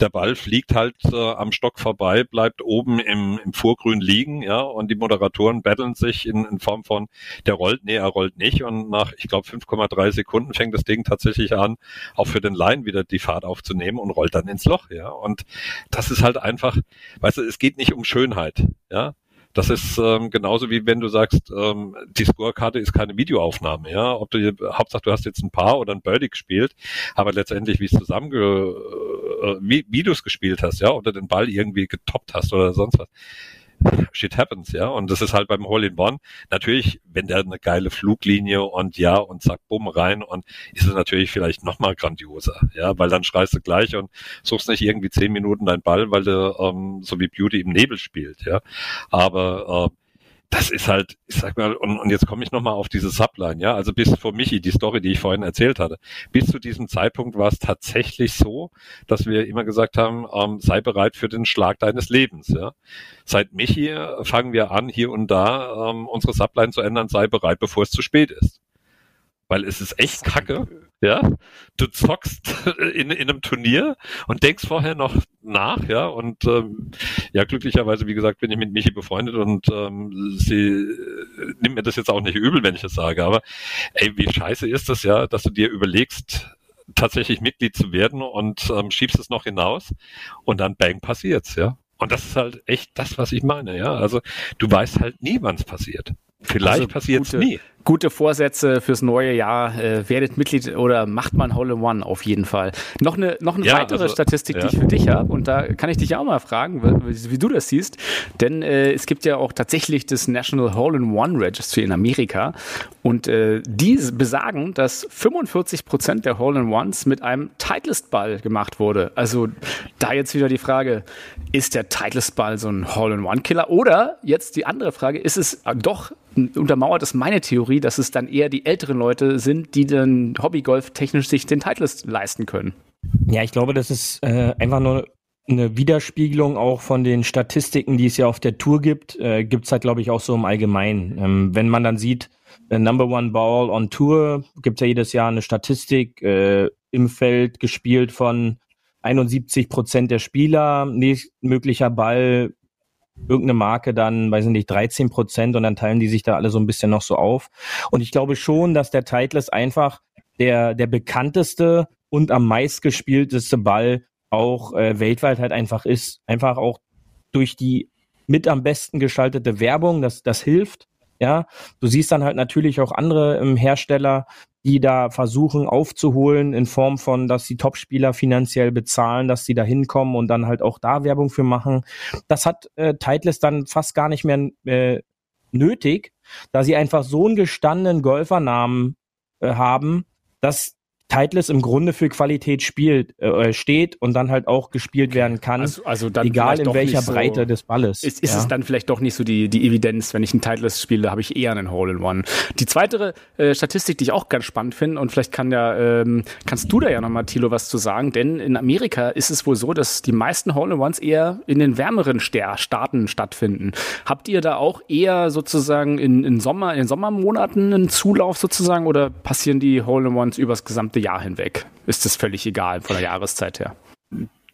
Der Ball fliegt halt äh, am Stock vorbei, bleibt oben im, im Vorgrün liegen, ja, und die Moderatoren battlen sich in, in Form von der rollt, nee, er rollt nicht und nach ich glaube 5,3 Sekunden fängt das Ding tatsächlich an, auch für den Line wieder die Fahrt aufzunehmen und rollt dann ins Loch, ja. Und das ist halt einfach, weißt du, es geht nicht um Schönheit, ja. Das ist ähm, genauso wie wenn du sagst, ähm, die Scorekarte ist keine Videoaufnahme, ja. Ob du Hauptsache du hast jetzt ein Paar oder ein Birdie gespielt, aber letztendlich wie es zusammen äh, wie, wie du es gespielt hast, ja, oder den Ball irgendwie getoppt hast oder sonst was shit happens, ja. Und das ist halt beim Hole-in-One. Natürlich, wenn der eine geile Fluglinie und ja, und zack, bumm, rein und ist es natürlich vielleicht nochmal grandioser, ja, weil dann schreist du gleich und suchst nicht irgendwie zehn Minuten deinen Ball, weil du ähm, so wie Beauty im Nebel spielt, ja. Aber äh, das ist halt, ich sag mal, und, und jetzt komme ich nochmal auf diese Subline, ja, also bis vor Michi, die Story, die ich vorhin erzählt hatte, bis zu diesem Zeitpunkt war es tatsächlich so, dass wir immer gesagt haben, ähm, sei bereit für den Schlag deines Lebens, ja. Seit Michi fangen wir an, hier und da ähm, unsere Subline zu ändern, sei bereit, bevor es zu spät ist weil es ist echt kacke. Ja, du zockst (laughs) in, in einem Turnier und denkst vorher noch nach, ja, und ähm, ja, glücklicherweise, wie gesagt, bin ich mit Michi befreundet und ähm, sie äh, nimmt mir das jetzt auch nicht übel, wenn ich es sage, aber ey, wie scheiße ist das ja, dass du dir überlegst, tatsächlich Mitglied zu werden und ähm, schiebst es noch hinaus und dann bang passiert's, ja. Und das ist halt echt das, was ich meine, ja. Also du weißt halt nie, wann es passiert. Vielleicht also passiert es nie gute Vorsätze fürs neue Jahr. Äh, werdet Mitglied oder macht man Hole in One auf jeden Fall. Noch eine, noch eine ja, weitere also, Statistik, ja. die ich für dich habe. Und da kann ich dich auch mal fragen, wie, wie du das siehst. Denn äh, es gibt ja auch tatsächlich das National Hole in One Registry in Amerika. Und äh, die besagen, dass 45 Prozent der Hole in Ones mit einem Titleist-Ball gemacht wurde. Also da jetzt wieder die Frage, ist der Titleist-Ball so ein Hole in One-Killer? Oder jetzt die andere Frage, ist es doch untermauert es meine Theorie, dass es dann eher die älteren Leute sind, die dann Hobbygolf technisch sich den Titleist leisten können. Ja, ich glaube, das ist äh, einfach nur eine Widerspiegelung auch von den Statistiken, die es ja auf der Tour gibt, äh, gibt es halt, glaube ich, auch so im Allgemeinen. Ähm, wenn man dann sieht, äh, Number One Ball on Tour, gibt es ja jedes Jahr eine Statistik äh, im Feld gespielt von 71 Prozent der Spieler, möglicher Ball irgendeine Marke dann, weiß ich nicht, 13 Prozent und dann teilen die sich da alle so ein bisschen noch so auf. Und ich glaube schon, dass der Titleist einfach der, der bekannteste und am meistgespielteste Ball auch äh, weltweit halt einfach ist. Einfach auch durch die mit am besten gestaltete Werbung, das, das hilft. Ja, du siehst dann halt natürlich auch andere ähm, Hersteller, die da versuchen aufzuholen in Form von, dass die Topspieler finanziell bezahlen, dass sie da hinkommen und dann halt auch da Werbung für machen. Das hat äh, Titleist dann fast gar nicht mehr äh, nötig, da sie einfach so einen gestandenen Golfernamen äh, haben, dass Titleist im Grunde für Qualität spielt, äh, steht und dann halt auch gespielt werden kann, Also, also dann egal in welcher so- Breite des Balles. Ist, ist ja. es dann vielleicht doch nicht so die, die Evidenz, wenn ich ein Titleist spiele, habe ich eher einen Hole-in-One. Die zweite äh, Statistik, die ich auch ganz spannend finde, und vielleicht kann ja, ähm, kannst du da ja nochmal, Thilo, was zu sagen, denn in Amerika ist es wohl so, dass die meisten Hole-in-Ones eher in den wärmeren Ster Staaten stattfinden. Habt ihr da auch eher sozusagen in, in, Sommer, in den Sommermonaten einen Zulauf sozusagen oder passieren die Hole-in-Ones übers gesamte Jahr hinweg? Ist das völlig egal von der Jahreszeit her?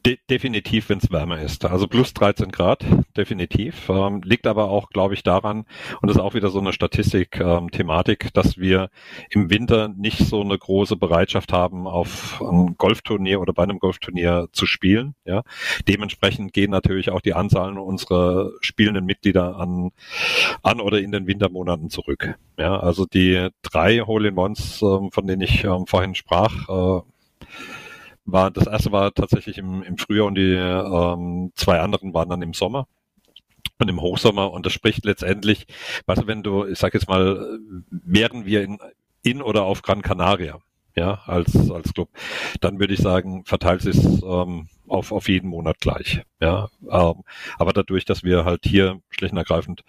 De definitiv, wenn es wärmer ist. Also plus 13 Grad, definitiv. Ähm, liegt aber auch, glaube ich, daran, und das ist auch wieder so eine Statistik-Thematik, dass wir im Winter nicht so eine große Bereitschaft haben, auf einem Golfturnier oder bei einem Golfturnier zu spielen. Ja, dementsprechend gehen natürlich auch die Anzahlen unserer spielenden Mitglieder an, an oder in den Wintermonaten zurück. Ja, also die drei Hole-in-Ones, ähm, von denen ich ähm, vorhin sprach, äh, war das erste war tatsächlich im, im Frühjahr und die ähm, zwei anderen waren dann im Sommer und im Hochsommer und das spricht letztendlich, du, wenn du, ich sag jetzt mal, wären wir in, in oder auf Gran Canaria, ja, als als Club, dann würde ich sagen, verteilt es ähm, auf auf jeden Monat gleich, ja, ähm, aber dadurch, dass wir halt hier schlicht und ergreifend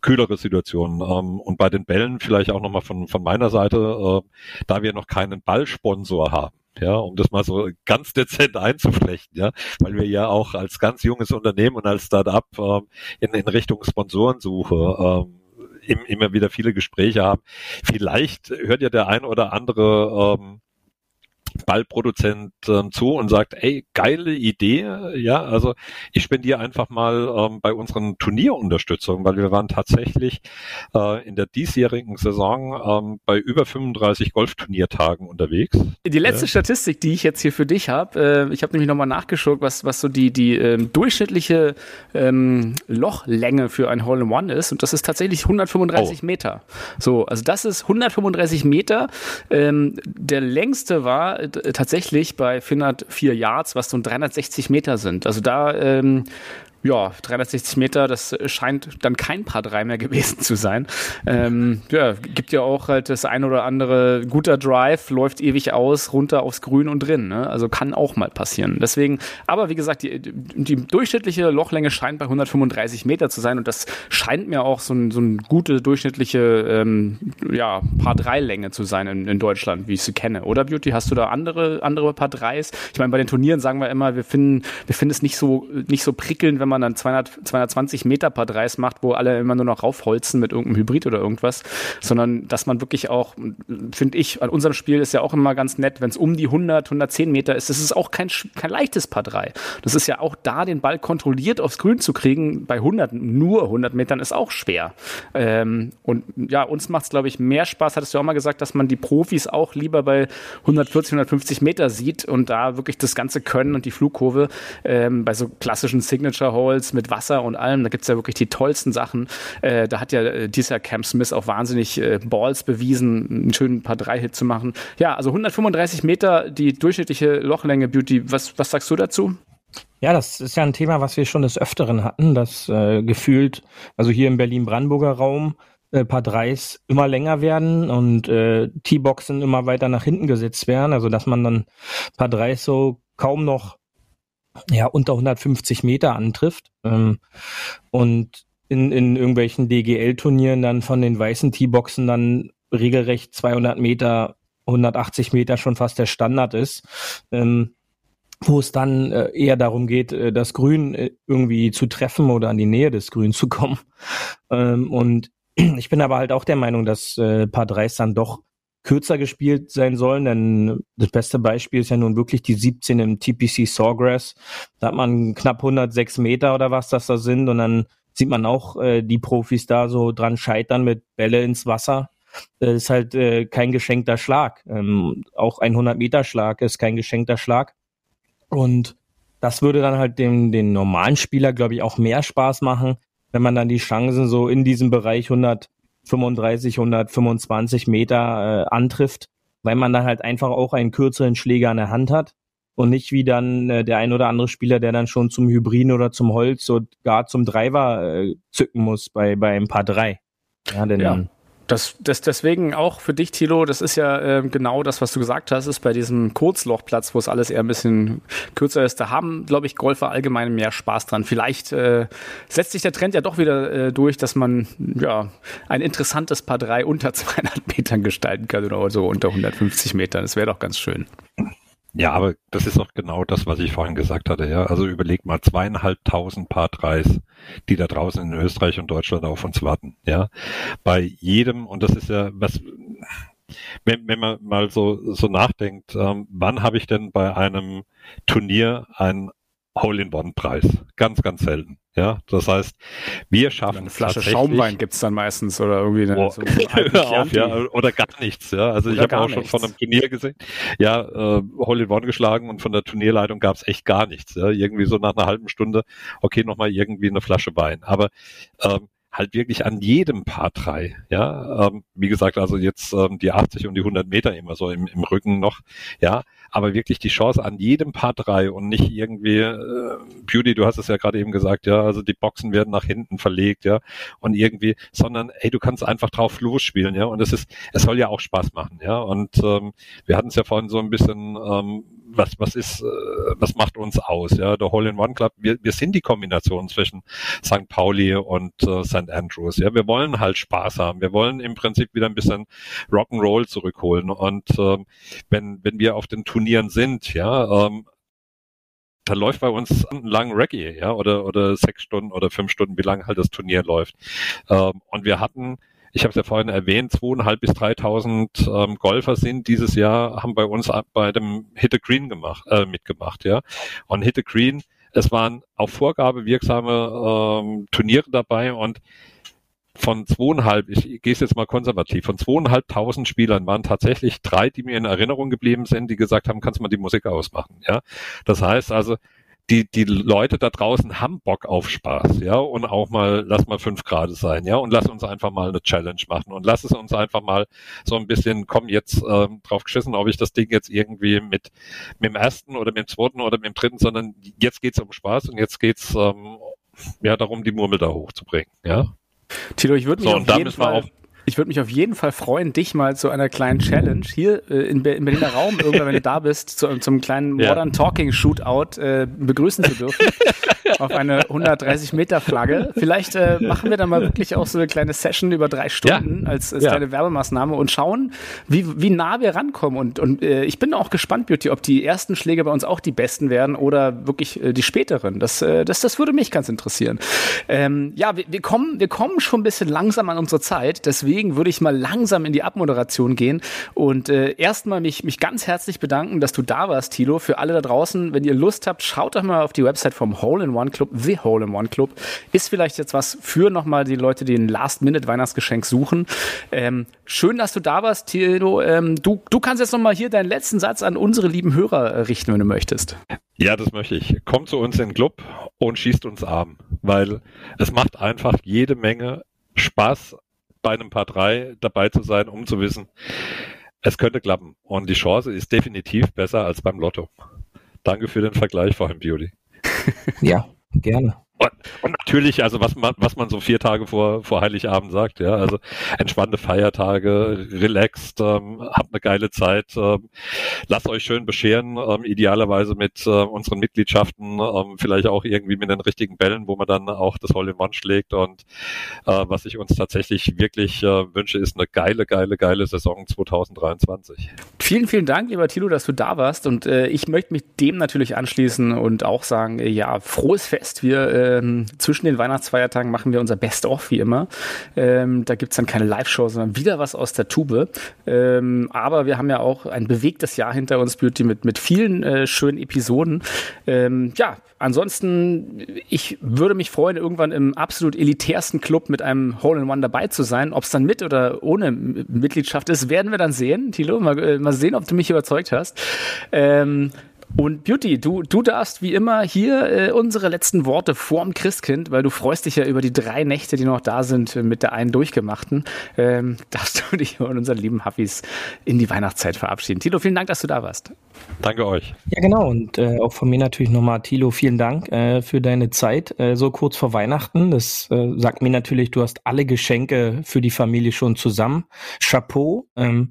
kühlere Situationen ähm, und bei den Bällen vielleicht auch nochmal von von meiner Seite, äh, da wir noch keinen Ballsponsor haben ja, um das mal so ganz dezent einzuflechten, ja, weil wir ja auch als ganz junges Unternehmen und als Start-up ähm, in, in Richtung Sponsorensuche ähm, im, immer wieder viele Gespräche haben. Vielleicht hört ja der ein oder andere ähm, Ballproduzent ähm, zu und sagt, ey, geile Idee, ja, also ich spendiere einfach mal ähm, bei unseren Turnierunterstützungen, weil wir waren tatsächlich äh, in der diesjährigen Saison ähm, bei über 35 Golfturniertagen unterwegs. Die letzte Statistik, die ich jetzt hier für dich habe, äh, ich habe nämlich nochmal nachgeschaut, was, was so die, die ähm, durchschnittliche ähm, Lochlänge für ein Hole-in-One ist. Und das ist tatsächlich 135 Oh. Meter. So, also das ist 135 Meter. Ähm, der längste war äh, tatsächlich bei 404 Yards, was so 360 Meter sind. Also da ähm, ja, 360 Meter, das scheint dann kein Paar 3 mehr gewesen zu sein. Ähm, ja, gibt ja auch halt das ein oder andere guter Drive, läuft ewig aus, runter aufs Grün und drin. Ne? Also kann auch mal passieren. Deswegen, aber wie gesagt, die, die durchschnittliche Lochlänge scheint bei 135 Meter zu sein und das scheint mir auch so, ein, so eine gute durchschnittliche ähm, ja, Paar 3 Länge zu sein in, in Deutschland, wie ich sie kenne. Oder Beauty, hast du da andere, andere Paar 3s? Ich meine, bei den Turnieren sagen wir immer, wir finden, wir finden es nicht so, nicht so prickelnd, wenn man dann 200, 220 Meter Paar 3s macht, wo alle immer nur noch raufholzen mit irgendeinem Hybrid oder irgendwas, sondern dass man wirklich auch, finde ich, an unserem Spiel ist ja auch immer ganz nett, wenn es um die 100, 110 Meter ist, das ist auch kein, kein leichtes Paar 3. Das ist ja auch da, den Ball kontrolliert aufs Grün zu kriegen, bei 100, nur 100 Metern ist auch schwer. Ähm, und ja, uns macht es, glaube ich, mehr Spaß, hattest du auch mal gesagt, dass man die Profis auch lieber bei 140, 150 Meter sieht und da wirklich das ganze Können und die Flugkurve ähm, bei so klassischen Signature Holes mit Wasser und allem, da gibt's ja wirklich die tollsten Sachen. Äh, da hat ja äh, dieses Jahr Cam Smith auch wahnsinnig äh, Balls bewiesen, einen schönen Paar 3 Hit zu machen. Ja, also 135 Meter, die durchschnittliche Lochlänge Beauty. Was, was sagst du dazu? Ja, das ist ja ein Thema, was wir schon des Öfteren hatten, dass äh, gefühlt, also hier im Berlin-Brandenburger Raum, äh, Paar Dreis immer länger werden und äh, T-Boxen immer weiter nach hinten gesetzt werden, also dass man dann Paar Dreis so kaum noch ja unter 150 Meter antrifft ähm, und in, in irgendwelchen DGL-Turnieren dann von den weißen T-Boxen dann regelrecht 200 Meter, 180 Meter schon fast der Standard ist. Ähm, wo es dann äh, eher darum geht, äh, das Grün äh, irgendwie zu treffen oder an die Nähe des Grüns zu kommen. Ähm, und (clears throat) ich bin aber halt auch der Meinung, dass äh, Paar 3 dann doch kürzer gespielt sein sollen, denn das beste Beispiel ist ja nun wirklich die 17 im TPC Sawgrass. Da hat man knapp 106 Meter oder was das da sind und dann sieht man auch äh, die Profis da so dran scheitern mit Bälle ins Wasser. Das ist halt äh, kein geschenkter Schlag. Ähm, auch ein 100 Meter Schlag ist kein geschenkter Schlag. Und das würde dann halt dem, den normalen Spieler, glaube ich, auch mehr Spaß machen, wenn man dann die Chancen so in diesem Bereich 135, 125 Meter äh, antrifft, weil man dann halt einfach auch einen kürzeren Schläger an der Hand hat und nicht wie dann äh, der ein oder andere Spieler, der dann schon zum Hybriden oder zum Holz und gar zum Driver äh, zücken muss bei, bei ein paar drei. Ja, denn Ja. Das, das deswegen auch für dich, Thilo, das ist ja äh, genau das, was du gesagt hast, ist bei diesem Kurzlochplatz, wo es alles eher ein bisschen kürzer ist, da haben, glaube ich, Golfer allgemein mehr Spaß dran. Vielleicht äh, setzt sich der Trend ja doch wieder äh, durch, dass man ja ein interessantes Paar 3 unter (laughs) 200 Metern gestalten kann oder so unter 150 Metern. Das wäre doch ganz schön. Ja, aber das ist doch genau das, was ich vorhin gesagt hatte. Ja, also überleg mal zweieinhalbtausend Paar Dreis, die da draußen in Österreich und Deutschland auf uns warten. Ja, bei jedem und das ist ja was. Wenn, wenn man mal so so nachdenkt, ähm, wann habe ich denn bei einem Turnier ein Hole-in-One-Preis. Ganz, ganz selten. Ja, das heißt, wir schaffen eine Flasche Schaumwein gibt's dann meistens oder irgendwie oh, so (laughs) auf, ja, oder gar nichts. Ja, also oder ich habe auch schon von einem Turnier gesehen, ja, äh, Hole-in-One geschlagen und von der Turnierleitung gab's echt gar nichts. Ja, irgendwie so nach einer halben Stunde, okay, nochmal irgendwie eine Flasche Wein. Aber ähm, halt wirklich an jedem Paar drei. Ja, ähm, wie gesagt, also jetzt ähm, die 80 und die 100 Meter immer so im, im Rücken noch. Ja, aber wirklich die Chance an jedem Paar drei und nicht irgendwie äh, Beauty, du hast es ja gerade eben gesagt, ja, also die Boxen werden nach hinten verlegt, ja, und irgendwie, sondern hey, du kannst einfach drauf losspielen, ja, und es ist, es soll ja auch Spaß machen, ja, und ähm, wir hatten es ja vorhin so ein bisschen ähm, was, was ist, äh, was macht uns aus? Ja, der Hole-in-One Club, wir, wir sind die Kombination zwischen St. Pauli und äh, St. Andrews. Ja, wir wollen halt Spaß haben. Wir wollen im Prinzip wieder ein bisschen Rock'n'Roll zurückholen. Und ähm, wenn, wenn wir auf den Turnieren sind, ja, ähm, da läuft bei uns lang Reggae, ja, oder, oder sechs Stunden oder fünf Stunden, wie lange halt das Turnier läuft. Ähm, und wir hatten ich habe es ja vorhin erwähnt, zweieinhalb bis 3.000 ähm, Golfer sind dieses Jahr, haben bei uns bei dem Hit a Green gemacht, äh, mitgemacht, ja. Und Hit a Green, es waren auf Vorgabe wirksame ähm, Turniere dabei und von zweieinhalb, ich, gehe jetzt mal konservativ, von zweieinhalbtausend Spielern waren tatsächlich drei, die mir in Erinnerung geblieben sind, die gesagt haben, kannst du mal die Musik ausmachen, ja. Das heißt also, die, die Leute da draußen haben Bock auf Spaß, ja, und auch mal, lass mal fünf Grad sein, ja, und lass uns einfach mal eine Challenge machen und lass es uns einfach mal so ein bisschen, komm jetzt ähm, drauf geschissen, ob ich das Ding jetzt irgendwie mit, mit dem ersten oder mit dem zweiten oder mit dem dritten, sondern jetzt geht's um Spaß und jetzt geht's ähm, ja darum, die Murmel da hochzubringen, ja. Tilo, ich würde mich so, auf jeden Fall ich würde mich auf jeden Fall freuen, dich mal zu einer kleinen Challenge hier äh, in, im Berliner Raum, irgendwann, wenn du da bist, zu, zum kleinen Modern Talking Shootout äh, begrüßen zu dürfen. (laughs) auf eine 130 Meter Flagge. Vielleicht äh, machen wir dann mal wirklich auch so eine kleine Session über drei Stunden ja. als, als ja. kleine Werbemaßnahme und schauen, wie, wie nah wir rankommen. Und, und äh, ich bin auch gespannt, Beauty, ob die ersten Schläge bei uns auch die besten werden oder wirklich äh, die späteren. Das, äh, das, das würde mich ganz interessieren. Ähm, ja, wir, wir, kommen, wir kommen schon ein bisschen langsam an unsere Zeit. Deswegen würde ich mal langsam in die Abmoderation gehen und äh, erstmal mich, mich ganz herzlich bedanken, dass du da warst, Tilo. Für alle da draußen, wenn ihr Lust habt, schaut doch mal auf die Website vom Hole in One Club, The Hole in One Club. Ist vielleicht jetzt was für nochmal die Leute, die ein Last-Minute-Weihnachtsgeschenk suchen. Ähm, schön, dass du da warst, Tilo. Ähm, du, du kannst jetzt nochmal hier deinen letzten Satz an unsere lieben Hörer richten, wenn du möchtest. Ja, das möchte ich. Kommt zu uns in den Club und schießt uns arm, weil es macht einfach jede Menge Spaß, bei einem Paar 3 dabei zu sein, um zu wissen, es könnte klappen. Und die Chance ist definitiv besser als beim Lotto. Danke für den Vergleich, vor allem Beauty. Ja, gerne. Und, natürlich, also was man, was man so vier Tage vor, vor Heiligabend sagt, ja, also entspannte Feiertage, relaxed, ähm, habt eine geile Zeit, ähm, lasst euch schön bescheren, ähm, idealerweise mit äh, unseren Mitgliedschaften, ähm, vielleicht auch irgendwie mit den richtigen Bällen, wo man dann auch das Hole in One schlägt. Und äh, was ich uns tatsächlich wirklich äh, wünsche, ist eine geile, geile, geile Saison 2023. Vielen, vielen Dank, lieber Tilo, dass du da warst. Und äh, ich möchte mich dem natürlich anschließen und auch sagen, ja, frohes Fest, wir äh, ähm, zwischen den Weihnachtsfeiertagen machen wir unser Best-of wie immer. Ähm, da gibt's dann keine Live-Show, sondern wieder was aus der Tube. Ähm, aber wir haben ja auch ein bewegtes Jahr hinter uns, Beauty, mit, mit vielen äh, schönen Episoden. Ähm, ja, ansonsten, ich würde mich freuen, irgendwann im absolut elitärsten Club mit einem Hole-in-One dabei zu sein. Ob es dann mit oder ohne Mitgliedschaft ist, werden wir dann sehen. Tilo, mal, äh, mal sehen, ob du mich überzeugt hast. Ähm, Und Beauty, du, du darfst wie immer hier äh, unsere letzten Worte vorm Christkind, weil du freust dich ja über die drei Nächte, die noch da sind, äh, mit der einen durchgemachten. Ähm, (laughs) darfst du dich und unseren lieben Huffis in die Weihnachtszeit verabschieden. Tilo, vielen Dank, dass du da warst. Danke euch. Ja, genau. Und äh, auch von mir natürlich nochmal, Tilo, vielen Dank äh, für deine Zeit, äh, so kurz vor Weihnachten. Das äh, sagt mir natürlich, du hast alle Geschenke für die Familie schon zusammen. Chapeau. Ähm,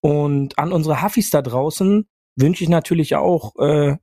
und an unsere Huffis da draußen, wünsche ich natürlich auch äh,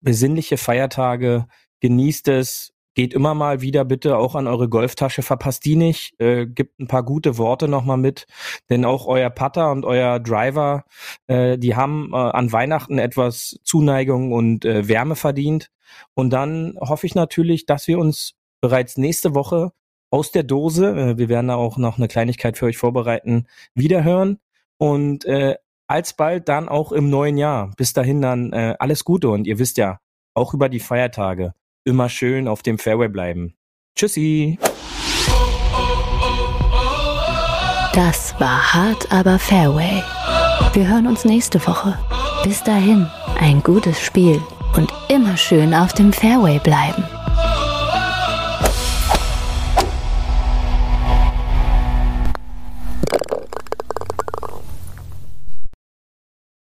besinnliche Feiertage. Genießt es. Geht immer mal wieder bitte auch an eure Golftasche, verpasst die nicht. Äh, gibt ein paar gute Worte nochmal mit, denn auch euer Putter und euer Driver, äh, die haben äh, an Weihnachten etwas Zuneigung und äh, Wärme verdient. Und dann hoffe ich natürlich, dass wir uns bereits nächste Woche aus der Dose, äh, wir werden da auch noch eine Kleinigkeit für euch vorbereiten, wiederhören. Und äh, alsbald dann auch im neuen Jahr. Bis dahin dann äh, alles Gute und ihr wisst ja, auch über die Feiertage immer schön auf dem Fairway bleiben. Tschüssi. Das war hart, aber Fairway. Wir hören uns nächste Woche. Bis dahin, ein gutes Spiel und immer schön auf dem Fairway bleiben.